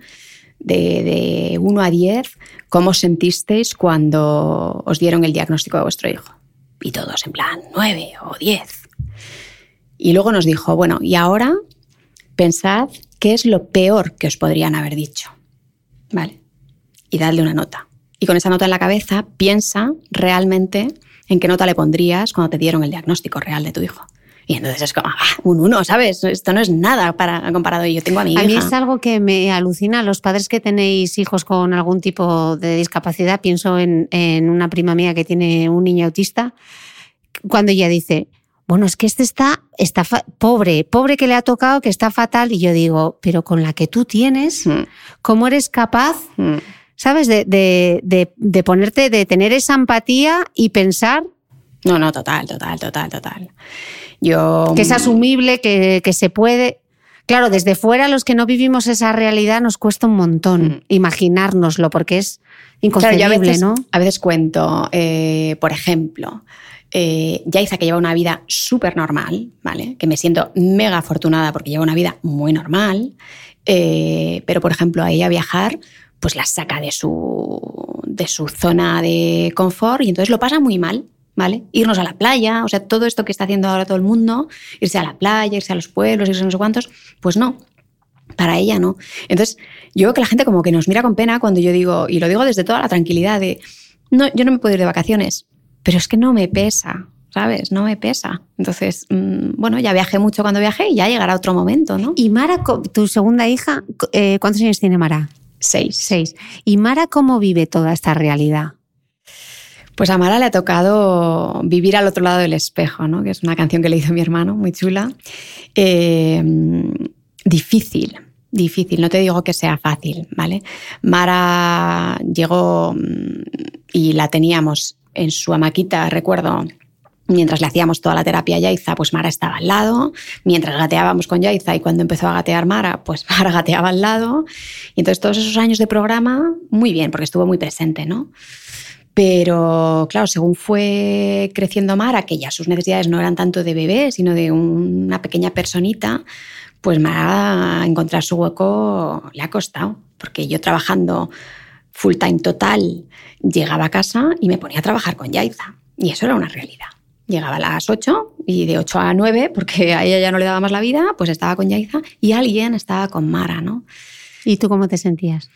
B: de, de 1 a 10, ¿cómo sentisteis cuando os dieron el diagnóstico de vuestro hijo? Y todos en plan, 9 o 10. Y luego nos dijo, bueno, y ahora pensad qué es lo peor que os podrían haber dicho. ¿Vale? Y dadle una nota. Y con esa nota en la cabeza, piensa realmente en qué nota le pondrías cuando te dieron el diagnóstico real de tu hijo. Y entonces es como, ah, un uno, ¿sabes? Esto no es nada para comparado. Y yo tengo a mi
A: A mí es algo que me alucina. Los padres que tenéis hijos con algún tipo de discapacidad, pienso en, en una prima mía que tiene un niño autista, cuando ella dice, bueno, es que este está, está pobre, pobre que le ha tocado, que está fatal. Y yo digo, pero con la que tú tienes,
B: Mm,
A: ¿cómo eres capaz,
B: mm.
A: sabes, de, de, de, de ponerte, de tener esa empatía y pensar
B: No, no, total, total, total, total. Yo.
A: que es asumible, que, que se puede. Claro, desde fuera, los que no vivimos esa realidad, nos cuesta un montón
B: Mm.
A: imaginárnoslo, porque es
B: Claro,
A: inconcebible,
B: yo a veces,
A: ¿no?
B: a veces cuento, eh, por ejemplo, eh, Yaiza que lleva una vida súper normal, ¿vale? Que me siento mega afortunada porque lleva una vida muy normal, eh, pero por ejemplo a ella viajar pues la saca de su, de su zona de confort y entonces lo pasa muy mal, ¿vale? Irnos a la playa, o sea, todo esto que está haciendo ahora todo el mundo, irse a la playa, irse a los pueblos, irse a no sé cuántos, pues no, para ella no. Entonces, yo veo que la gente como que nos mira con pena cuando yo digo, y lo digo desde toda la tranquilidad de, no, yo no me puedo ir de vacaciones, pero es que no me pesa, ¿sabes? No me pesa. Entonces, mmm, bueno, ya viajé mucho cuando viajé y ya llegará otro momento, ¿no?
A: Y Mara, tu segunda hija, eh, ¿cuántos años tiene Mara?
B: Seis.
A: Seis. ¿Y Mara cómo vive toda esta realidad?
B: Pues a Mara le ha tocado vivir al otro lado del espejo, ¿no? que es una canción que le hizo mi hermano, muy chula. Eh, difícil, difícil, no te digo que sea fácil, ¿vale? Mara llegó mm, y la teníamos en su hamaquita, recuerdo, mientras le hacíamos toda la terapia a Yaiza, pues Mara estaba al lado, mientras gateábamos con Yaiza y cuando empezó a gatear Mara, pues Mara gateaba al lado. Y entonces todos esos años de programa, muy bien, porque estuvo muy presente, ¿no? Pero claro, según fue creciendo Mara, que ya sus necesidades no eran tanto de bebé, sino de una pequeña personita, pues Mara encontrar su hueco le ha costado, porque yo trabajando full time total llegaba a casa y me ponía a trabajar con Yaiza. Y eso era una realidad. Llegaba a las 8 y de 8 a 9, porque a ella ya no le daba más la vida, pues estaba con Yaiza y alguien estaba con Mara, ¿no?
A: ¿Y tú cómo te sentías?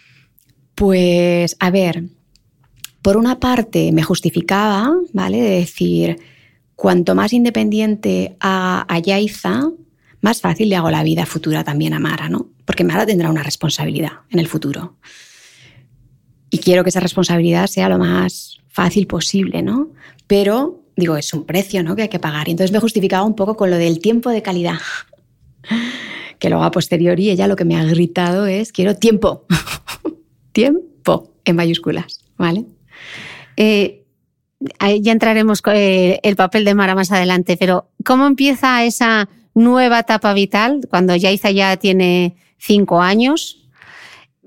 B: Pues, a ver, por una parte me justificaba, ¿vale? De decir, cuanto más independiente a, a Yaiza, más fácil le hago la vida futura también a Mara, ¿no? Porque Mara tendrá una responsabilidad en el futuro. Y quiero que esa responsabilidad sea lo más fácil posible, ¿no? Pero, digo, es un precio, ¿no? Que hay que pagar. Y entonces me justificaba un poco con lo del tiempo de calidad. Que luego a posteriori ella lo que me ha gritado es, quiero tiempo. tiempo en mayúsculas, ¿vale?
A: Eh, ya entraremos con eh, el papel de Mara más adelante, pero ¿cómo empieza esa nueva etapa vital cuando Yaiza ya tiene cinco años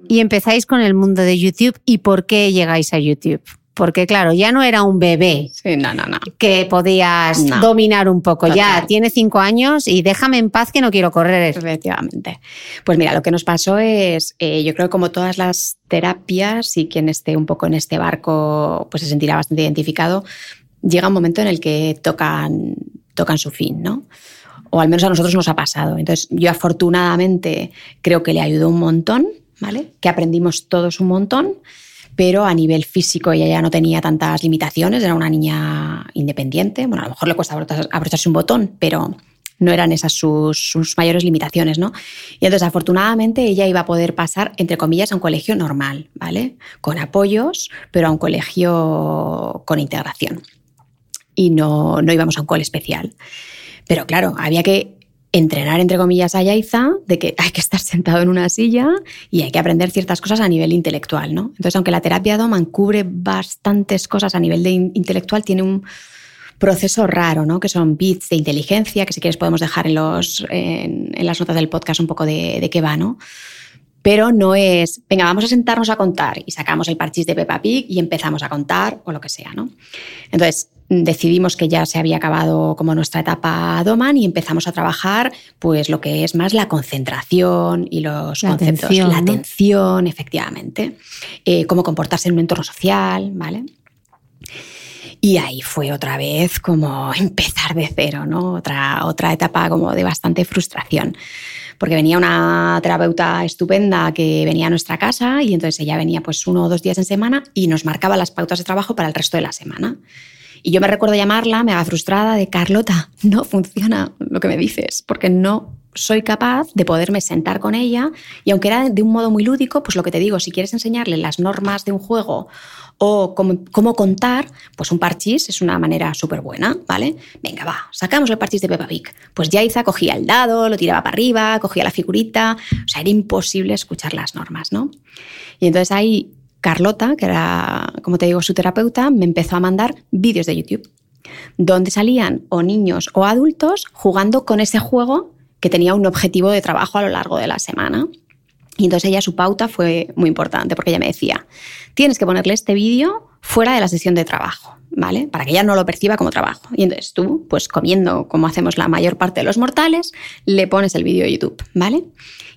A: y empezáis con el mundo de YouTube y por qué llegáis a YouTube? Porque claro, ya no era un bebé
B: Sí, no, no, no.
A: que podías dominar un poco. Ya tiene cinco años y déjame en paz que no quiero correr.
B: Efectivamente. Pues mira, lo que nos pasó es, eh, yo creo que como todas las terapias y quien esté un poco en este barco, pues se sentirá bastante identificado, llega un momento en el que tocan, tocan su fin, ¿no? O al menos a nosotros nos ha pasado. Entonces, yo afortunadamente creo que le ayudó un montón, ¿vale? Que aprendimos todos un montón, pero a nivel físico ella ya no tenía tantas limitaciones, era una niña independiente. Bueno, a lo mejor le cuesta abrochar- abrocharse un botón, pero no eran esas sus, sus mayores limitaciones, ¿no? Y entonces, afortunadamente, ella iba a poder pasar, entre comillas, a un colegio normal, ¿vale? Con apoyos, pero a un colegio con integración. Y no, no íbamos a un cole especial. Pero claro, había que entrenar, entre comillas, a Yaiza de que hay que estar sentado en una silla y hay que aprender ciertas cosas a nivel intelectual, ¿no? Entonces, aunque la terapia Doman cubre bastantes cosas a nivel de in- intelectual, tiene un proceso raro, ¿no? Que son bits de inteligencia, que si quieres podemos dejar en, los, en las notas del podcast un poco de, de qué va, ¿no? Pero no es, venga, vamos a sentarnos a contar y sacamos el parchís de Peppa Pig y empezamos a contar o lo que sea, ¿no? Entonces, decidimos que ya se había acabado como nuestra etapa Doman y empezamos a trabajar pues lo que es más la concentración y los
A: La
B: conceptos,
A: atención,
B: la
A: ¿no?
B: atención, efectivamente, eh, cómo comportarse en un entorno social, ¿vale? Y ahí fue otra vez como empezar de cero, ¿no? Otra, otra etapa como de bastante frustración. Porque venía una terapeuta estupenda que venía a nuestra casa y entonces ella venía pues uno o dos días en semana y nos marcaba las pautas de trabajo para el resto de la semana. Y yo me recuerdo llamarla, me frustrada, de Carlota, no funciona lo que me dices, porque no soy capaz de poderme sentar con ella y aunque era de un modo muy lúdico, pues lo que te digo, si quieres enseñarle las normas de un juego o cómo, cómo contar, pues un parchís es una manera súper buena, ¿vale? Venga, va, sacamos el parchís de Peppa Pig. Pues Yaiza cogía el dado, lo tiraba para arriba, cogía la figurita, o sea, era imposible escuchar las normas, ¿no? Y entonces ahí Carlota, que era, como te digo, su terapeuta, me empezó a mandar vídeos de YouTube donde salían o niños o adultos jugando con ese juego que tenía un objetivo de trabajo a lo largo de la semana. Y entonces ella, su pauta fue muy importante, porque ella me decía, tienes que ponerle este vídeo fuera de la sesión de trabajo, ¿vale? Para que ella no lo perciba como trabajo. Y entonces tú, pues comiendo como hacemos la mayor parte de los mortales, le pones el vídeo de YouTube, ¿vale?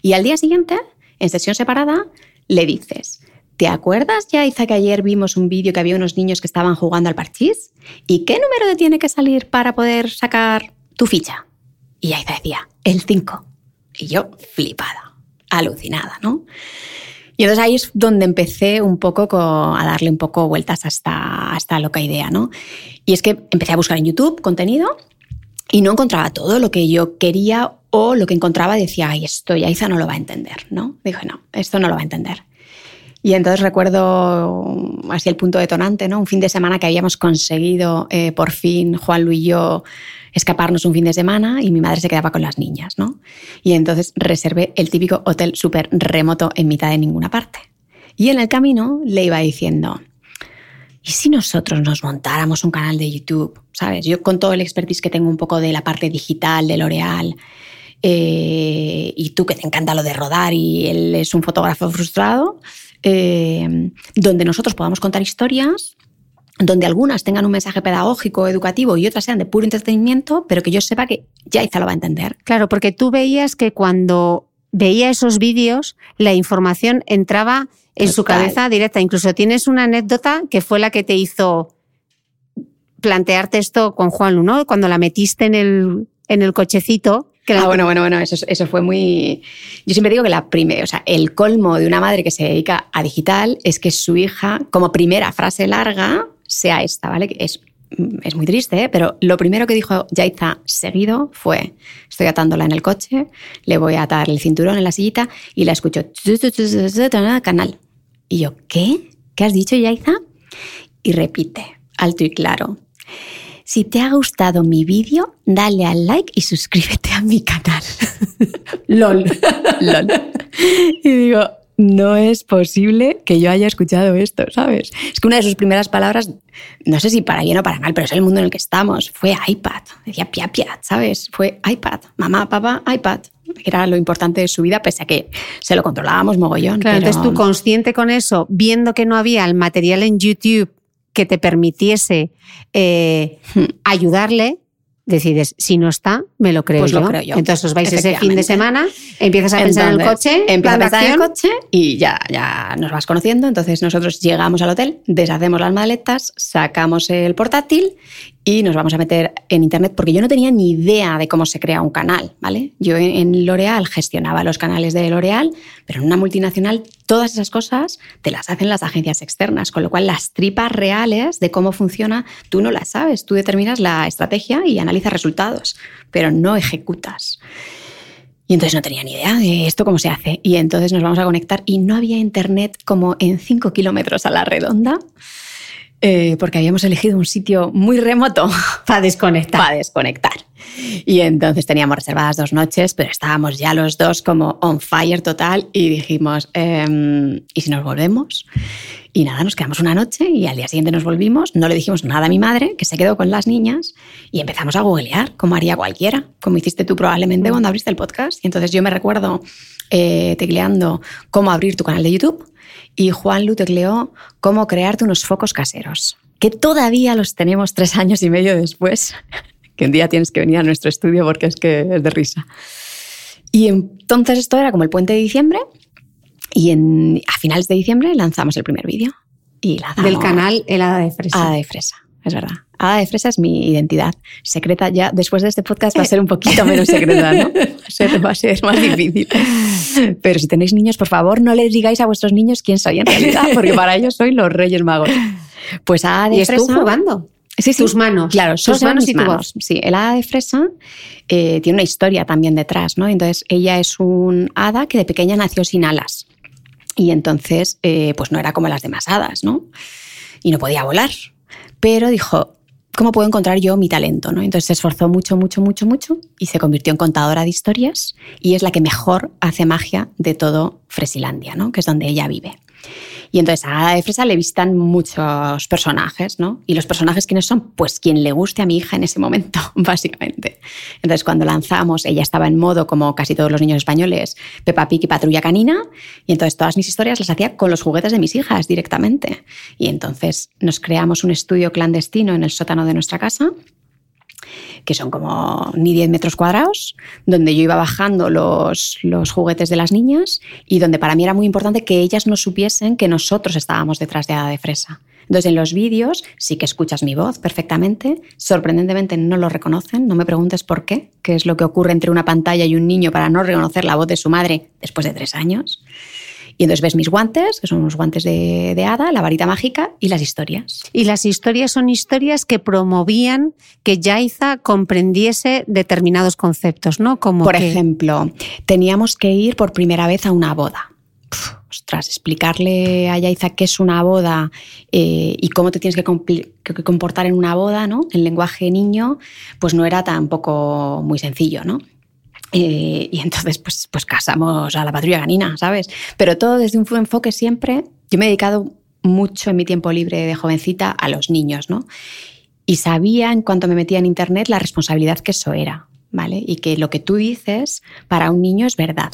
B: Y al día siguiente, en sesión separada, le dices, ¿te acuerdas, Yaiza, que ayer vimos un vídeo que había unos niños que estaban jugando al parchís? ¿Y qué número tiene que salir para poder sacar tu ficha? Y Yaiza decía, el 5. Y yo flipada, alucinada, ¿no? Y entonces ahí es donde empecé un poco co- a darle un poco vueltas hasta, hasta loca idea, ¿no? Y es que empecé a buscar en YouTube contenido y no encontraba todo lo que yo quería o lo que encontraba decía, ay, esto no lo va a entender, ¿no? Dije, no, esto no lo va a entender. Y entonces recuerdo así el punto detonante, ¿no? Un fin de semana que habíamos conseguido eh, por fin, Juan Luis y yo, escaparnos un fin de semana y mi madre se quedaba con las niñas, ¿no? Y entonces reservé el típico hotel súper remoto en mitad de ninguna parte. Y en el camino le iba diciendo, ¿y si nosotros nos montáramos un canal de YouTube? ¿Sabes? Yo con todo el expertise que tengo un poco de la parte digital de L'Oreal, eh, y tú que te encanta lo de rodar y él es un fotógrafo frustrado, eh, donde nosotros podamos contar historias, donde algunas tengan un mensaje pedagógico, educativo y otras sean de puro entretenimiento, pero que yo sepa que Yaiza lo va a entender.
A: Claro, porque tú veías que cuando veía esos vídeos, la información entraba en su cabeza directa. Incluso tienes una anécdota que fue la que te hizo plantearte esto con Juan ¿no? Cuando la metiste en el, en el cochecito. La-
B: Ah, bueno, bueno, bueno, eso, eso fue muy... Yo siempre digo que la primera, o sea, el colmo de una madre que se dedica a digital es que su hija, como primera frase larga, sea esta, ¿vale? Que Es, es muy triste, ¿eh? pero lo primero que dijo Yaiza seguido fue, estoy atándola en el coche, le voy a atar el cinturón en la sillita y la escucho, canal. Y yo, ¿qué? ¿Qué has dicho, Yaiza? Y repite, alto y claro, si te ha gustado mi vídeo, dale al like y suscríbete a mi canal. LOL. LOL. Y digo, no es posible que yo haya escuchado esto, ¿sabes? Es que una de sus primeras palabras, no sé si para bien o para mal, pero es el mundo en el que estamos, fue iPad. Decía pia pia, ¿sabes? Fue iPad. Mamá, papá, iPad. Era lo importante de su vida, pese a que se lo controlábamos mogollón.
A: Claro,
B: pero-
A: entonces tú consciente con eso, viendo que no había el material en YouTube que te permitiese eh, ayudarle, decides, si no está, me lo creo,
B: Pues
A: yo.
B: lo creo yo,
A: Entonces os vais ese fin de semana, empiezas a pensar en el coche,
B: Empieza a pensar en el coche y ya, ya nos vas conociendo. Entonces nosotros llegamos al hotel, deshacemos las maletas, sacamos el portátil y nos vamos a meter en internet porque yo no tenía ni idea de cómo se crea un canal, ¿vale? Yo en, L'Oreal gestionaba los canales de L'Oreal, pero en una multinacional todas esas cosas te las hacen las agencias externas, con lo cual las tripas reales de cómo funciona tú no las sabes, tú determinas la estrategia y analizas resultados, pero no ejecutas. Y entonces no tenía ni idea de esto cómo se hace. Y entonces nos vamos a conectar y no había internet como en 5 kilómetros a la redonda, eh, porque habíamos elegido un sitio muy remoto
A: Para desconectar.
B: para desconectar. Y entonces teníamos reservadas dos noches, pero estábamos ya los dos como on fire total y dijimos, em, ¿y si nos volvemos? Y nada, nos quedamos una noche y al día siguiente nos volvimos, no le dijimos nada a mi madre, que se quedó con las niñas, y empezamos a googlear, como haría cualquiera, como hiciste tú probablemente cuando abriste el podcast. Y entonces yo me recuerdo eh, tecleando cómo abrir tu canal de YouTube y Juan Lu tecleó cómo crearte unos focos caseros, que todavía los tenemos tres años y medio después, que un día tienes que venir a nuestro estudio porque es que es de risa. Y entonces esto era como el puente de diciembre y en, a finales de diciembre lanzamos el primer vídeo. Y lanzamos
A: Del canal Helada de Fresa.
B: Hada de Fresa, es verdad. Hada de Fresa es mi identidad secreta. Ya después de este podcast va a ser un poquito menos secreta, ¿no? Va a ser, va a ser más difícil. Pero si tenéis niños, por favor, no les digáis a vuestros niños quién soy en realidad, porque para ellos soy los Reyes Magos. Pues Hada de
A: y
B: Fresa.
A: jugando.
B: Sí, sí.
A: Tus manos.
B: Claro,
A: tus
B: se ven
A: manos y tu
B: manos.
A: voz.
B: Sí, el hada de fresa eh, tiene una historia también detrás, ¿no? Entonces, ella es un hada que de pequeña nació sin alas. Y entonces, eh, pues no era como las demás hadas, ¿no? Y no podía volar. Pero dijo, ¿cómo puedo encontrar yo mi talento? ¿no? Entonces se esforzó mucho, mucho, mucho, mucho y se convirtió en contadora de historias y es la que mejor hace magia de todo Fresilandia, ¿no? que es donde ella vive. Y entonces a Hada de Fresa le visitan muchos personajes, ¿no? ¿Y los personajes quiénes son? Pues quien le guste a mi hija en ese momento, básicamente. Entonces cuando lanzamos, ella estaba en modo, como casi todos los niños españoles, Peppa Pig y Patrulla Canina, y entonces todas mis historias las hacía con los juguetes de mis hijas directamente. Y entonces nos creamos un estudio clandestino en el sótano de nuestra casa, que son como ni 10 metros cuadrados, donde yo iba bajando los, los juguetes de las niñas y donde para mí era muy importante que ellas no supiesen que nosotros estábamos detrás de Hada de Fresa. Entonces en los vídeos sí que escuchas mi voz perfectamente, sorprendentemente no lo reconocen, no me preguntes por qué, qué es lo que ocurre entre una pantalla y un niño para no reconocer la voz de su madre después de tres años. Y entonces ves mis guantes, que son unos guantes de, de hada, la varita mágica y las historias.
A: Y las historias son historias que promovían que Yaiza comprendiese determinados conceptos, ¿no? Como
B: Por
A: que-
B: ejemplo, teníamos que ir por primera vez a una boda. Puf, ostras, explicarle a Yaiza qué es una boda eh, y cómo te tienes que comportar en una boda, ¿no? En lenguaje niño, pues no era tampoco muy sencillo, ¿no? Eh, y entonces, pues, pues casamos a la patrulla ganina, ¿sabes? Pero todo desde un enfoque siempre. Yo me he dedicado mucho en mi tiempo libre de jovencita a los niños, ¿no? Y sabía en cuanto me metía en internet la responsabilidad que eso era, ¿vale? Y que lo que tú dices para un niño es verdad.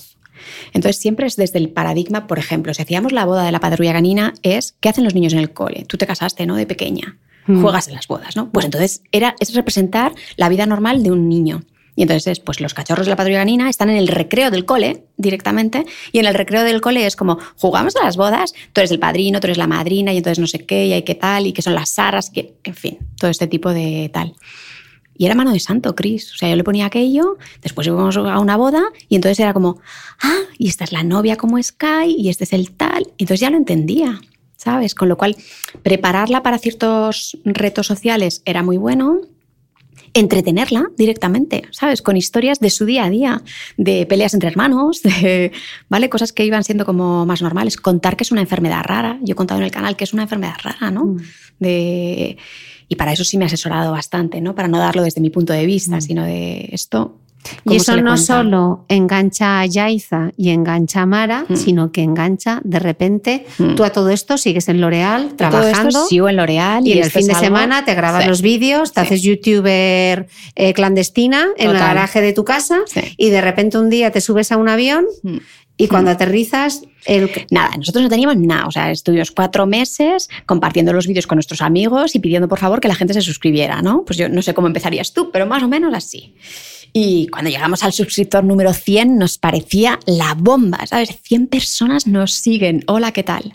B: Entonces siempre es desde el paradigma, por ejemplo, si hacíamos la boda de la patrulla canina, es ¿qué hacen los niños en el cole? Tú te casaste, ¿no? De pequeña.
A: Mm.
B: Juegas en las bodas, ¿no? Pues entonces era, es representar la vida normal de un niño. Y entonces, pues los cachorros de la patrulla canina están en el recreo del cole directamente. Y en el recreo del cole es como, jugamos a las bodas, tú eres el padrino, tú eres la madrina, y entonces no sé qué, y hay qué tal, y qué son las saras, que, en fin, todo este tipo de tal. Y era mano de santo, Cris. O sea, yo le ponía aquello, después íbamos a una boda, y entonces era como, ah, y esta es la novia como Sky, y este es el tal. Y entonces ya lo entendía, ¿sabes? Con lo cual, prepararla para ciertos retos sociales era muy bueno entretenerla directamente, ¿sabes? Con historias de su día a día, de peleas entre hermanos, de, ¿vale? Cosas que iban siendo como más normales. Contar que es una enfermedad rara. Yo he contado en el canal que es una enfermedad rara, ¿no?
A: Mm.
B: De, y para eso sí me ha asesorado bastante, ¿no? Para no darlo desde mi punto de vista,
A: Mm.
B: sino de esto.
A: Y
B: ¿cómo se
A: eso no
B: cuenta?
A: solo engancha a Yaiza y engancha a Mara,
B: Mm.
A: sino que engancha de repente.
B: Mm.
A: Tú a todo esto sigues en L'Oreal
B: Todo
A: trabajando.
B: esto sigo en L'Oreal
A: y en el
B: esto
A: fin de
B: algo-
A: semana te grabas
B: Sí.
A: los vídeos, te
B: Sí.
A: haces youtuber eh, clandestina en el garaje de tu casa
B: Sí.
A: y de repente un día te subes a un avión
B: Mm.
A: Y cuando aterrizas, el...
B: Nada, nosotros no teníamos nada. O sea, estuvimos cuatro meses compartiendo los vídeos con nuestros amigos y pidiendo por favor que la gente se suscribiera, ¿no? Pues yo no sé cómo empezarías tú, pero más o menos así. Y cuando llegamos al suscriptor número 100 nos parecía la bomba, ¿sabes? 100 personas nos siguen. Hola, ¿qué tal?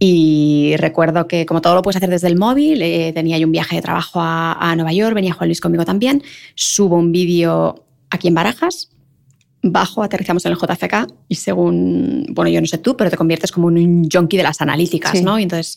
B: Y recuerdo que como todo lo puedes hacer desde el móvil, eh, tenía yo un viaje de trabajo a, a Nueva York, venía Juan Luis conmigo también, subo un vídeo aquí en Barajas, bajo, aterrizamos en el JFK y según, bueno, yo no sé tú, pero te conviertes como en un junkie de las analíticas,
A: Sí.
B: ¿no? Y entonces...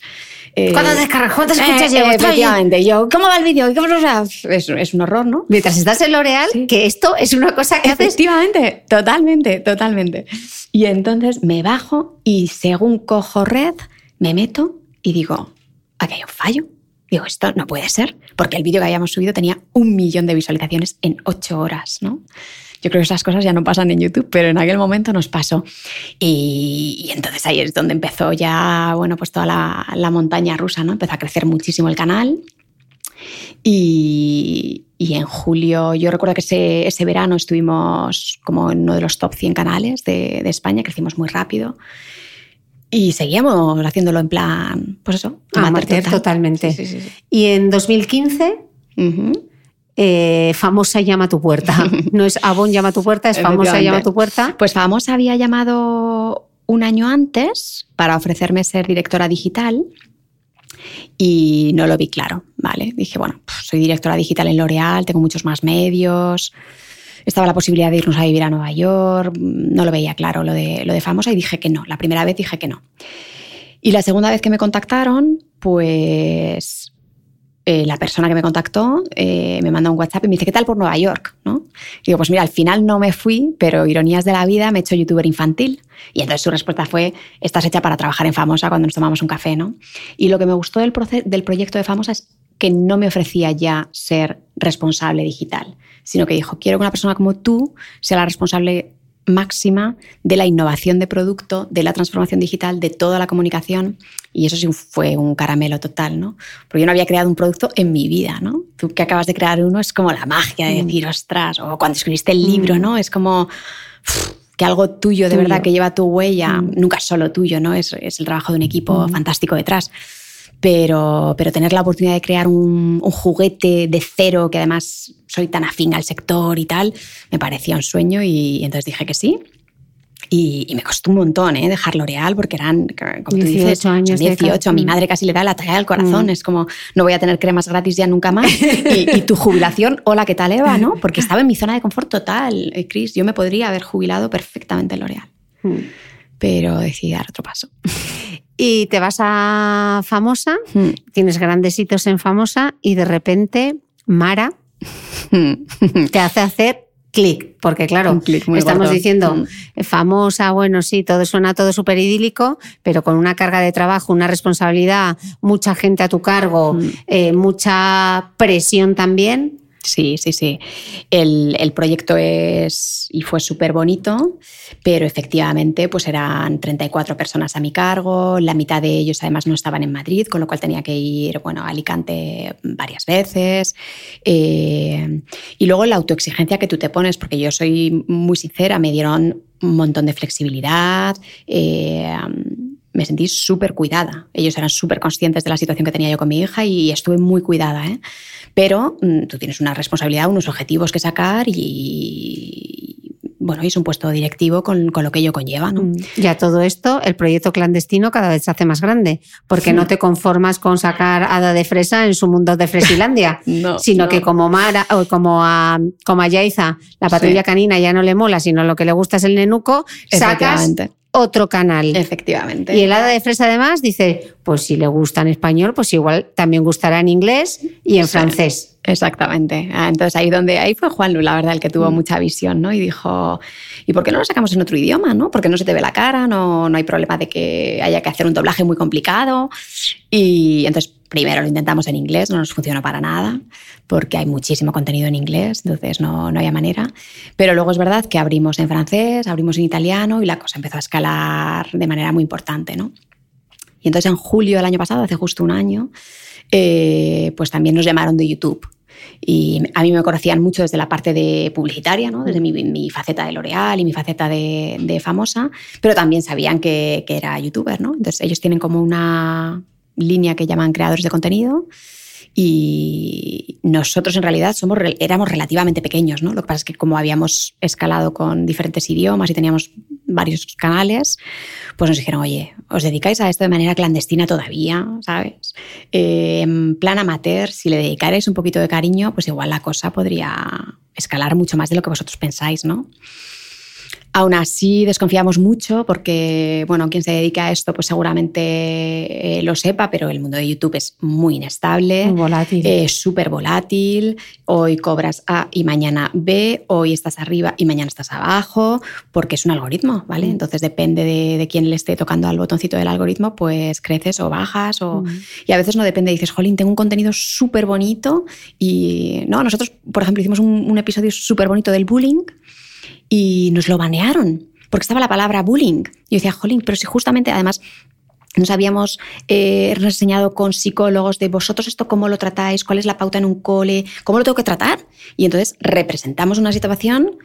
B: eh,
A: ¿Cuántas descargas? ¿Cuántas escuchas
B: eh, efectivamente. Yo, ¿cómo va el vídeo? Es, es un horror, ¿no?
A: Mientras estás en L'Oreal, que esto es una cosa que haces
B: Efectivamente, totalmente, totalmente. Y entonces me bajo y según cojo red, me meto y digo, aquí hay un fallo. Digo, esto no puede ser, porque el vídeo que habíamos subido tenía un millón de visualizaciones en ocho horas, ¿no? Yo creo que esas cosas ya no pasan en YouTube, pero en aquel momento nos pasó. Y, y entonces ahí es donde empezó ya, bueno, pues toda la, la montaña rusa, ¿no? Empezó a crecer muchísimo el canal. Y, y en julio, yo recuerdo que ese, ese verano estuvimos como en uno de los top 100 canales de, de España, crecimos muy rápido. Y seguíamos haciéndolo en plan, pues eso,
A: Amateur totalmente.
B: Sí, sí, sí.
A: Y en 2015,
B: Ujú.
A: Eh, famosa llama a tu puerta. No es Avon llama a tu puerta, es famosa llama a tu puerta.
B: Pues Famosa había llamado un año antes para ofrecerme ser directora digital y no lo vi claro, ¿vale? Dije, bueno, pues soy directora digital en L'Oreal, tengo muchos más medios, estaba la posibilidad de irnos a vivir a Nueva York, no lo veía claro lo de, lo de Famosa y dije que no, la primera vez dije que no. Y la segunda vez que me contactaron, pues eh, la persona que me contactó eh, me manda un WhatsApp y me dice, ¿qué tal por Nueva York? ¿no? Y digo, pues mira, al final no me fui, pero ironías de la vida, me he hecho youtuber infantil. Y entonces su respuesta fue, estás hecha para trabajar en Famosa cuando nos tomamos un café, ¿no? Y lo que me gustó del, del proyecto de Famosa es que no me ofrecía ya ser responsable digital, sino que dijo, quiero que una persona como tú sea la responsable máxima de la innovación de producto, de la transformación digital, de toda la comunicación. Y eso sí fue un caramelo total, ¿no? Porque yo no había creado un producto en mi vida, ¿no? Tú que acabas de crear uno es como la magia de decir, ostras, o cuando escribiste el libro, ¿no? Es como que algo tuyo de
A: Tuyo.
B: verdad que lleva tu huella, nunca es solo tuyo, ¿no? Es, es el trabajo de un equipo fantástico detrás. Pero, pero tener la oportunidad de crear un, un juguete de cero, que además soy tan afín al sector y tal, me parecía un sueño y entonces dije que sí. Y, y me costó un montón ¿eh? dejar L'Oreal porque eran, como tú
A: 18
B: dices,
A: años
B: son
A: de
B: 18. A mi madre casi le da la talla del corazón.
A: Mm.
B: Es como, no voy a tener cremas gratis ya nunca más. y, y tu jubilación, hola, ¿qué tal, Eva? ¿no? Porque estaba en mi zona de confort total, eh, Chris. Yo me podría haber jubilado perfectamente en L'Oreal.
A: Mm.
B: Pero decidí dar otro paso.
A: Y te vas a famosa,
B: Mm.
A: tienes grandes hitos en famosa y de repente Mara te hace hacer clic, porque claro, estamos
B: gordo.
A: diciendo
B: Mm.
A: famosa, bueno, sí, todo suena todo súper idílico, pero con una carga de trabajo, una responsabilidad, mucha gente a tu cargo,
B: Mm.
A: eh, mucha presión también.
B: Sí, sí, sí. El, el proyecto es y fue súper bonito, pero efectivamente pues eran 34 personas a mi cargo, la mitad de ellos además no estaban en Madrid, con lo cual tenía que ir bueno, a Alicante varias veces. Eh, y luego la autoexigencia que tú te pones, porque yo soy muy sincera, me dieron un montón de flexibilidad. eh, me sentí súper cuidada. Ellos eran súper conscientes de la situación que tenía yo con mi hija y estuve muy cuidada. ¿eh? Pero mm, tú tienes una responsabilidad, unos objetivos que sacar y, bueno, y es un puesto directivo con, con lo que ello conlleva. ¿no?
A: Ya todo esto, el proyecto clandestino cada vez se hace más grande, porque no te conformas con sacar hada de fresa en su mundo de Fresilandia,
B: No,
A: sino
B: no.
A: que como Mara o como a, como a Yaiza, la patrulla
B: Sí.
A: canina ya no le mola, sino lo que le gusta es el nenuco, sacas. Otro canal.
B: Efectivamente.
A: Y el hada de fresa además dice, pues si le gusta en español, pues igual también gustará en inglés y en
B: Sí.
A: francés.
B: Exactamente. Ah, Entonces ahí donde ahí fue Juan Lu, la verdad, el que tuvo mucha visión, ¿no? Y dijo, ¿y por qué no lo sacamos en otro idioma, no? Porque no se te ve la cara, no, no hay problema de que haya que hacer un doblaje muy complicado. Y entonces primero lo intentamos en inglés, no nos funcionó para nada, porque hay muchísimo contenido en inglés, entonces no, no había manera. Pero luego es verdad que abrimos en francés, abrimos en italiano y la cosa empezó a escalar de manera muy importante, ¿no? Y entonces en julio del año pasado, hace justo un año, eh, pues también nos llamaron de YouTube. Y a mí me conocían mucho desde la parte de publicitaria, ¿no? desde mi, faceta de L'Oreal y mi faceta de, famosa, pero también sabían que, que, era youtuber. ¿no? Entonces ellos tienen como una línea que llaman creadores de contenido y nosotros en realidad somos, éramos relativamente pequeños, ¿no? Lo que pasa es que como habíamos escalado con diferentes idiomas y teníamos varios canales, pues nos dijeron, oye, os dedicáis a esto de manera clandestina todavía, ¿sabes? Eh, en plan amateur, si le dedicarais un poquito de cariño, pues igual la cosa podría escalar mucho más de lo que vosotros pensáis, ¿no? Aún así, desconfiamos mucho porque, bueno, quien se dedica a esto, pues seguramente eh, lo sepa, pero el mundo de YouTube es muy inestable.
A: Muy volátil.
B: Es súper volátil. Hoy cobras A y mañana B, hoy estás arriba y mañana estás abajo, porque es un algoritmo, ¿vale? Mm. Entonces depende de, quién le esté tocando al botoncito del algoritmo, pues creces o bajas. O... Mm. Y a veces no depende, dices, jolín, tengo un contenido súper bonito y, no, nosotros, por ejemplo, hicimos un, un episodio súper bonito del bullying y nos lo banearon porque estaba la palabra bullying. Y yo decía, jolín, pero si justamente además nos habíamos eh, reseñado con psicólogos de vosotros esto cómo lo tratáis, cuál es la pauta en un cole, cómo lo tengo que tratar. Y entonces representamos una situación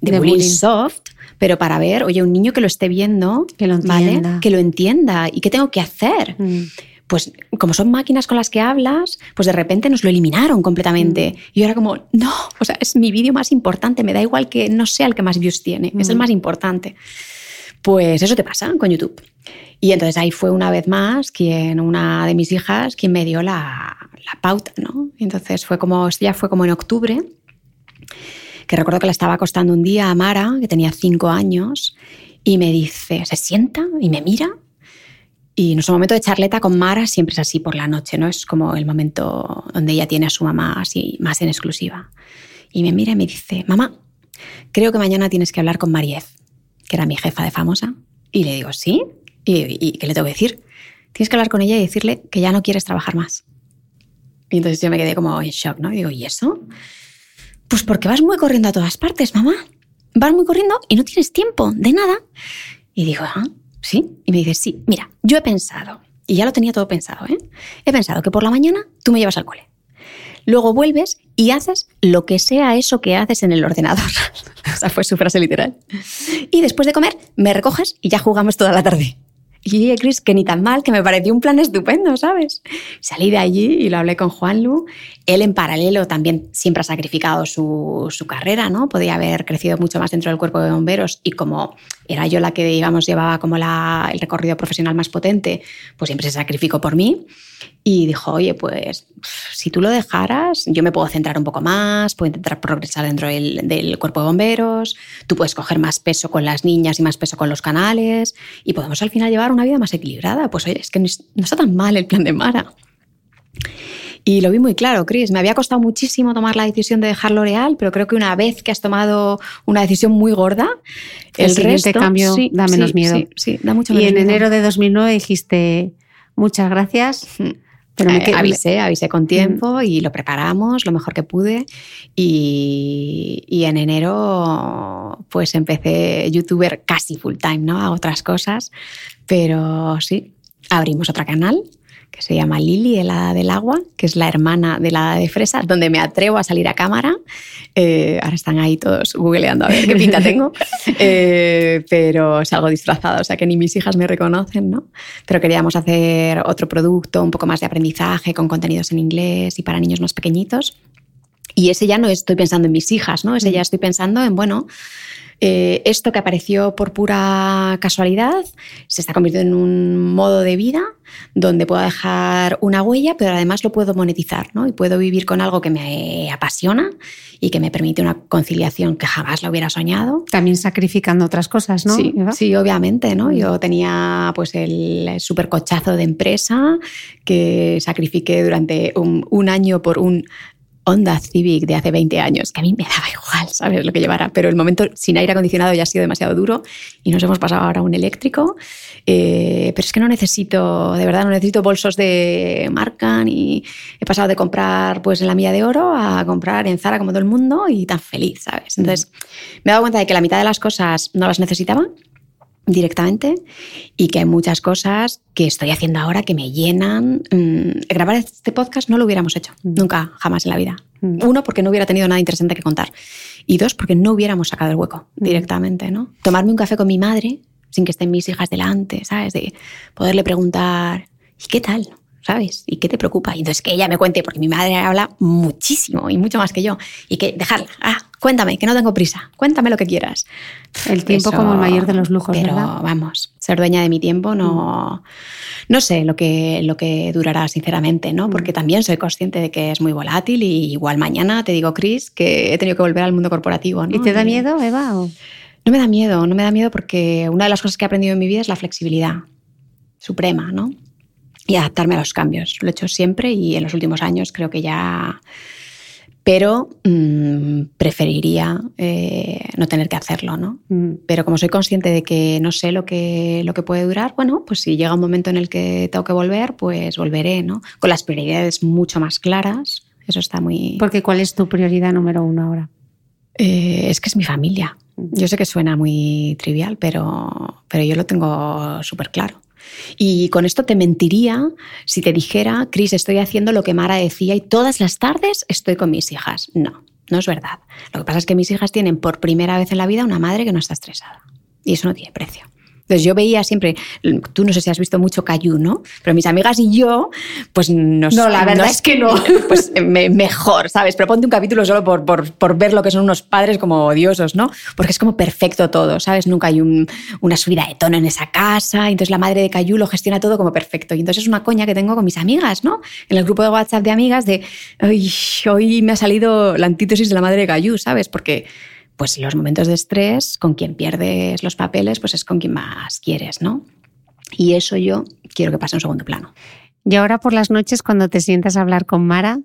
B: de, bullying, soft, pero para ver, oye, un niño que lo esté viendo,
A: que lo entienda,
B: que lo entienda. Y qué tengo que hacer. Mm pues como son máquinas con las que hablas, pues de repente nos lo eliminaron completamente. Mm. Y yo era como, no, o sea, es mi vídeo más importante, me da igual que no sea el que más views tiene, es el mm. más importante. Pues eso te pasa con YouTube. Y entonces ahí fue una vez más quien, una de mis hijas, quien me dio la, la pauta, ¿no? Y entonces fue como, ya fue como en octubre, que recuerdo que le estaba acostando un día a Mara, que tenía cinco años, y me dice, se sienta y me mira y nuestro momento de charleta con Mara siempre es así por la noche, ¿no? Es como el momento donde ella tiene a su mamá así más en exclusiva. Y me mira y me dice, mamá, creo que mañana tienes que hablar con Mariez, que era mi jefa de famosa. Y le digo, ¿sí? ¿Y, qué le tengo que decir? Tienes que hablar con ella y decirle que ya no quieres trabajar más. Y entonces yo me quedé como en shock, ¿no? Y digo, ¿y eso? Pues porque vas muy corriendo a todas partes, mamá. Vas muy corriendo y no tienes tiempo de nada. Y digo, ah, ¿Sí? Y me dice, sí, mira, yo he pensado, y ya lo tenía todo pensado, ¿eh? He pensado que por la mañana tú me llevas al cole. Luego vuelves y haces lo que sea eso que haces en el ordenador. o sea, fue su frase literal. Y después de comer, me recoges y ya jugamos toda la tarde. Y Chris, que ni tan mal, que me pareció un plan estupendo, ¿sabes? Salí de allí y lo hablé con Juan Lu. Él en paralelo también siempre ha sacrificado su, su, carrera, ¿no? Podía haber crecido mucho más dentro del cuerpo de bomberos y como era yo la que, digamos, llevaba como la, el recorrido profesional más potente, pues siempre se sacrificó por mí. Y dijo, oye, pues si tú lo dejaras, yo me puedo centrar un poco más, puedo intentar progresar dentro del, del, cuerpo de bomberos, tú puedes coger más peso con las niñas y más peso con los canales y podemos al final llevar una vida más equilibrada. Pues oye, es que no está tan mal el plan de Mara. Y lo vi muy claro, Chris. Me había costado muchísimo tomar la decisión de dejar L'Oreal, pero creo que una vez que has tomado una decisión muy gorda,
A: el, siguiente cambio da menos miedo.
B: Sí, da mucho menos
A: Y
B: en
A: enero de 2009 dijiste, muchas gracias.
B: Pero me eh, avisé, avisé con tiempo y lo preparamos lo mejor que pude. Y, y, en enero, pues empecé youtuber casi full time, ¿no? A otras cosas. Pero sí, abrimos otro canal que se llama Lili, el hada del agua, que es la hermana de la hada de fresa, donde me atrevo a salir a cámara. Eh, ahora están ahí todos googleando a ver qué pinta tengo, eh, pero salgo disfrazada, o sea que ni mis hijas me reconocen, ¿no? Pero queríamos hacer otro producto, un poco más de aprendizaje, con contenidos en inglés y para niños más pequeñitos. Y ese ya no estoy pensando en mis hijas, ¿no? Ese ya estoy pensando en, bueno, eh, esto que apareció por pura casualidad se está convirtiendo en un modo de vida donde puedo dejar una huella, pero además lo puedo monetizar, ¿no? Y puedo vivir con algo que me apasiona y que me permite una conciliación que jamás lo hubiera soñado.
A: También sacrificando otras cosas, ¿no?
B: Sí, obviamente, ¿no? Yo tenía pues el supercochazo de empresa que sacrifiqué durante un año por un Honda Civic de hace 20 años, que a mí me daba igual, ¿sabes? Lo que llevara, pero el momento sin aire acondicionado ya ha sido demasiado duro y nos hemos pasado ahora a un eléctrico. Eh, pero es que no necesito, de verdad, no necesito bolsos de marca ni he pasado de comprar pues en la milla de oro a comprar en Zara como todo el mundo y tan feliz, ¿sabes? Entonces me he dado cuenta de que la mitad de las cosas no las necesitaba directamente y que hay muchas cosas que estoy haciendo ahora que me llenan. Mm, grabar este podcast no lo hubiéramos hecho,
A: Mm.
B: nunca, jamás en la vida.
A: Mm.
B: Uno, porque no hubiera tenido nada interesante que contar. Y dos, porque no hubiéramos sacado el hueco directamente, ¿no? Tomarme un café con mi madre sin que estén mis hijas delante, ¿sabes? De poderle preguntar, ¿y qué tal? ¿Sabes? ¿Y qué te preocupa? Y entonces que ella me cuente, porque mi madre habla muchísimo y mucho más que yo. Y que dejarla, ah, cuéntame, que no tengo prisa, cuéntame lo que quieras.
A: El tiempo como el mayor de los lujos,
B: pero,
A: ¿verdad?
B: vamos, ser dueña de mi tiempo no, no sé lo que, lo que durará, sinceramente, ¿no? Porque también soy consciente de que es muy volátil y igual mañana te digo, Chris, que he tenido que volver al mundo corporativo. ¿no?
A: ¿Y te da miedo, Eva? o?
B: No me da miedo, no me da miedo porque una de las cosas que he aprendido en mi vida es la flexibilidad suprema, ¿no? Y adaptarme a los cambios. Lo he hecho siempre y en los últimos años creo que ya... Pero mm, preferiría eh, no tener que hacerlo, ¿no?
A: Mm.
B: Pero como soy consciente de que no sé lo que, lo que puede durar, bueno, pues si llega un momento en el que tengo que volver, pues volveré, ¿no? Con las prioridades mucho más claras. Eso está muy...
A: Porque ¿cuál es tu prioridad número uno ahora?
B: Eh, es que es mi familia. Yo sé que suena muy trivial, pero, pero yo lo tengo súper claro. Y con esto te mentiría si te dijera, Cris, estoy haciendo lo que Mara decía y todas las tardes estoy con mis hijas. No, no es verdad. Lo que pasa es que mis hijas tienen por primera vez en la vida una madre que no está estresada. Y eso no tiene precio. Entonces yo veía siempre, tú no sé si has visto mucho Cayu, ¿no? Pero mis amigas y yo, pues nos...
A: No, la verdad
B: nos-
A: es que no.
B: Pues me- mejor, ¿sabes? Pero ponte un capítulo solo por, por, por ver lo que son unos padres como odiosos, ¿no? Porque es como perfecto todo, ¿sabes? Nunca hay un- una subida de tono en esa casa, y entonces la madre de Cayu lo gestiona todo como perfecto. Y entonces es una coña que tengo con mis amigas, ¿no? En el grupo de WhatsApp de amigas de, "Ay, hoy me ha salido la antítesis de la madre de Cayu, ¿sabes? Porque pues los momentos de estrés, con quien pierdes los papeles, pues es con quien más quieres, ¿no? Y eso yo quiero que pase en segundo plano.
A: Y ahora por las noches, cuando te sientas a hablar con Mara,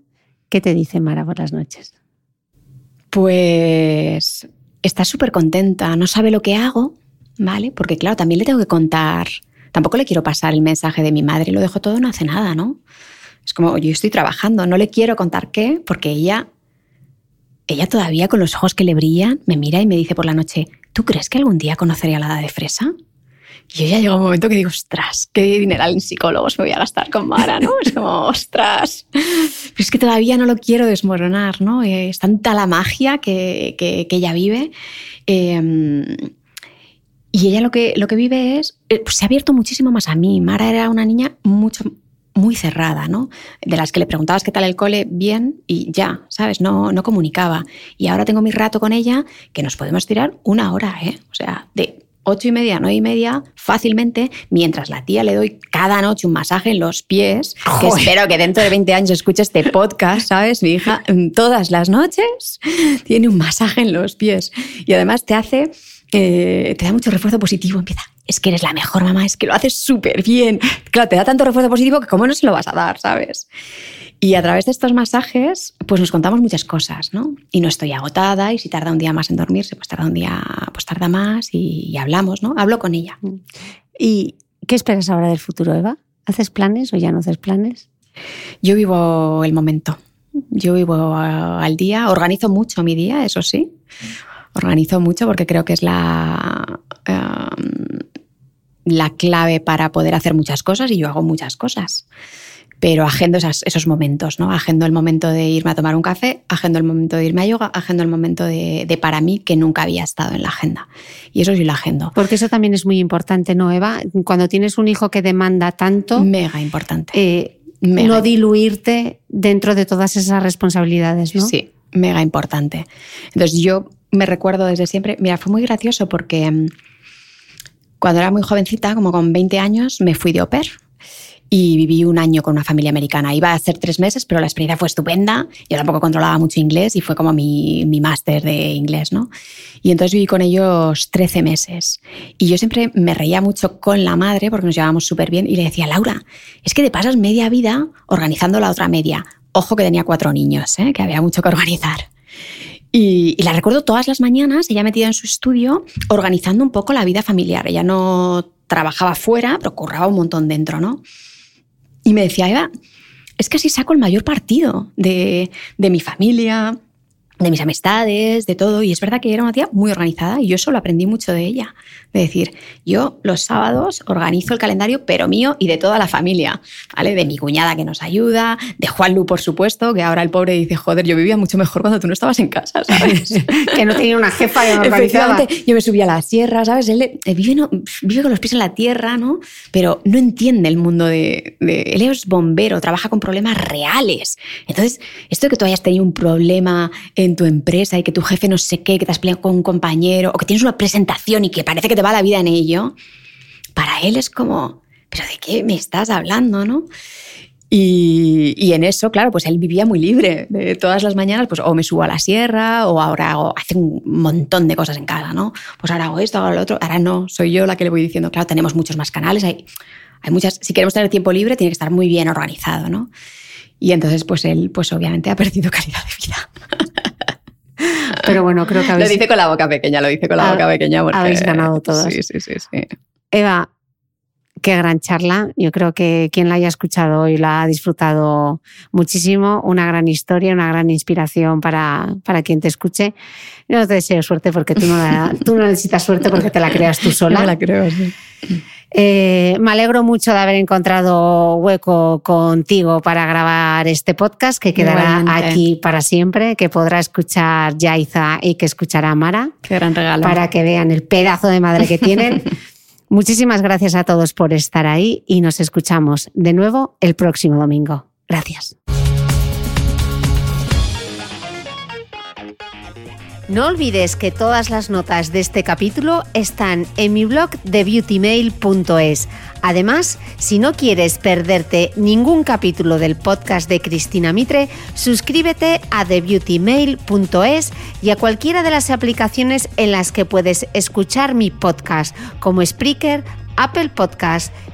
A: ¿qué te dice Mara por las noches?
B: Pues está súper contenta, no sabe lo que hago, ¿vale? Porque claro, también le tengo que contar, tampoco le quiero pasar el mensaje de mi madre, lo dejo todo, no hace nada, ¿no? Es como, yo estoy trabajando, no le quiero contar qué, porque ella, ella todavía con los ojos que le brillan, me mira y me dice por la noche, ¿tú crees que algún día conoceré a la hada de fresa? Y yo ya llega un momento que digo, ostras, qué dineral en psicólogos me voy a gastar con Mara, ¿no? Es como, ostras. Pero es que todavía no lo quiero desmoronar, ¿no? Eh, Es tanta la magia que, que- ella vive. Eh, y ella lo que, lo que vive es, eh, se ha abierto muchísimo más a mí. Mara era una niña mucho, muy cerrada, ¿no? De las que le preguntabas qué tal el cole, bien, y ya, ¿sabes? No, no comunicaba. Y ahora tengo mi rato con ella, que nos podemos tirar una hora, ¿eh? O sea, de ocho y media, nueve y media, fácilmente, mientras la tía le doy cada noche un masaje en los pies, que
A: Joder.
B: espero que dentro de 20 años escuche este podcast, ¿sabes? Mi hija mm, todas las noches tiene un masaje en los pies. Y además te hace, eh, te da mucho refuerzo positivo. Empieza, es que eres la mejor mamá, es que lo haces súper bien. Claro, te da tanto refuerzo positivo que cómo no se lo vas a dar, ¿sabes? Y a través de estos masajes, pues nos contamos muchas cosas, ¿no? Y no estoy agotada y si tarda un día más en dormirse, pues tarda un día, pues tarda más y, y hablamos, ¿no? Hablo con ella.
A: ¿Y qué esperas ahora del futuro, Eva? ¿Haces planes o ya no haces planes?
B: Yo vivo el momento. Yo vivo ah, al día, organizo mucho mi día, eso sí. Organizo mucho porque creo que es la, em, la clave para poder hacer muchas cosas y yo hago muchas cosas. Pero agendo esas- esos momentos, ¿no? Agendo el momento de irme a tomar un café, agendo el momento de irme a yoga, agendo el momento de, de para mí que nunca había estado en la agenda. Y eso sí lo agendo.
A: Porque eso también es muy importante, ¿no, Eva? Cuando tienes un hijo que demanda tanto,
B: Mega importante.
A: eh,
B: Mega
A: no diluirte dentro de todas esas responsabilidades, ¿no?
B: Sí, mega importante. Entonces yo me recuerdo desde siempre, mira, fue muy gracioso porque mm, cuando era muy jovencita, como con 20 años, me fui de au pair y viví un año con una familia americana. Iba a ser tres meses, pero la experiencia fue estupenda. Yo tampoco controlaba mucho inglés y fue como mi, mi máster de inglés, ¿no? Y entonces viví con ellos 13 meses. Y yo siempre me reía mucho con la madre porque nos llevábamos súper bien y le decía, Laura, es que te pasas media vida organizando la otra media. Ojo que tenía cuatro niños, ¿eh? que había mucho que organizar. Y, la recuerdo todas las mañanas, ella metida en su estudio, organizando un poco la vida familiar. Ella no trabajaba fuera, pero curraba un montón dentro, ¿no? Y me decía, Eva, es que así saco el mayor partido de, de mi familia, de mis amistades, de todo. Y es verdad que era una tía muy organizada y yo solo aprendí mucho de ella. De decir, yo los sábados organizo el calendario, pero mío y de toda la familia, ¿vale? De mi cuñada que nos ayuda, de Juanlu, por supuesto, que ahora el pobre dice, joder, yo vivía mucho mejor cuando tú no estabas en casa, ¿sabes?
A: que no tenía una jefa que me organizaba.
B: Yo me subía a la sierra, ¿sabes? Él vive, vive, con los pies en la tierra, ¿no? Pero no entiende el mundo de, de... Él es bombero, trabaja con problemas reales. Entonces, esto de que tú hayas tenido un problema en tu empresa y que tu jefe no sé qué, que te has peleado con un compañero o que tienes una presentación y que parece que te va la vida en ello, para él es como, pero ¿de qué me estás hablando, no? Y, en eso, claro, pues él vivía muy libre. De todas las mañanas, pues o me subo a la sierra o ahora hago, hace un montón de cosas en casa, ¿no? Pues ahora hago esto, hago lo otro. Ahora no, soy yo la que le voy diciendo, claro, tenemos muchos más canales, hay, hay muchas, si queremos tener tiempo libre, tiene que estar muy bien organizado, ¿no? Y entonces, pues él, pues obviamente ha perdido calidad de vida.
A: Pero bueno, creo que
B: habéis... Lo dice con la boca pequeña, lo dice con la boca pequeña.
A: Habéis ganado todos.
B: Sí, sí, sí, sí.
A: Eva, qué gran charla. Yo creo que quien la haya escuchado hoy la ha disfrutado muchísimo. Una gran historia, una gran inspiración para, para quien te escuche. Yo no te deseo suerte porque tú no, tú no necesitas suerte porque te la creas tú sola.
B: La creo, sí.
A: Eh, me alegro mucho de haber encontrado hueco contigo para grabar este podcast que quedará aquí para siempre, que podrá escuchar Yaiza y que escuchará Mara.
B: Qué gran regalo.
A: Para que vean el pedazo de madre que tienen. Muchísimas gracias a todos por estar ahí y nos escuchamos de nuevo el próximo domingo. Gracias. No olvides que todas las notas de este capítulo están en mi blog de beautymail.es. Además, si no quieres perderte ningún capítulo del podcast de Cristina Mitre, suscríbete a thebeautymail.es y a cualquiera de las aplicaciones en las que puedes escuchar mi podcast, como Spreaker, Apple Podcast,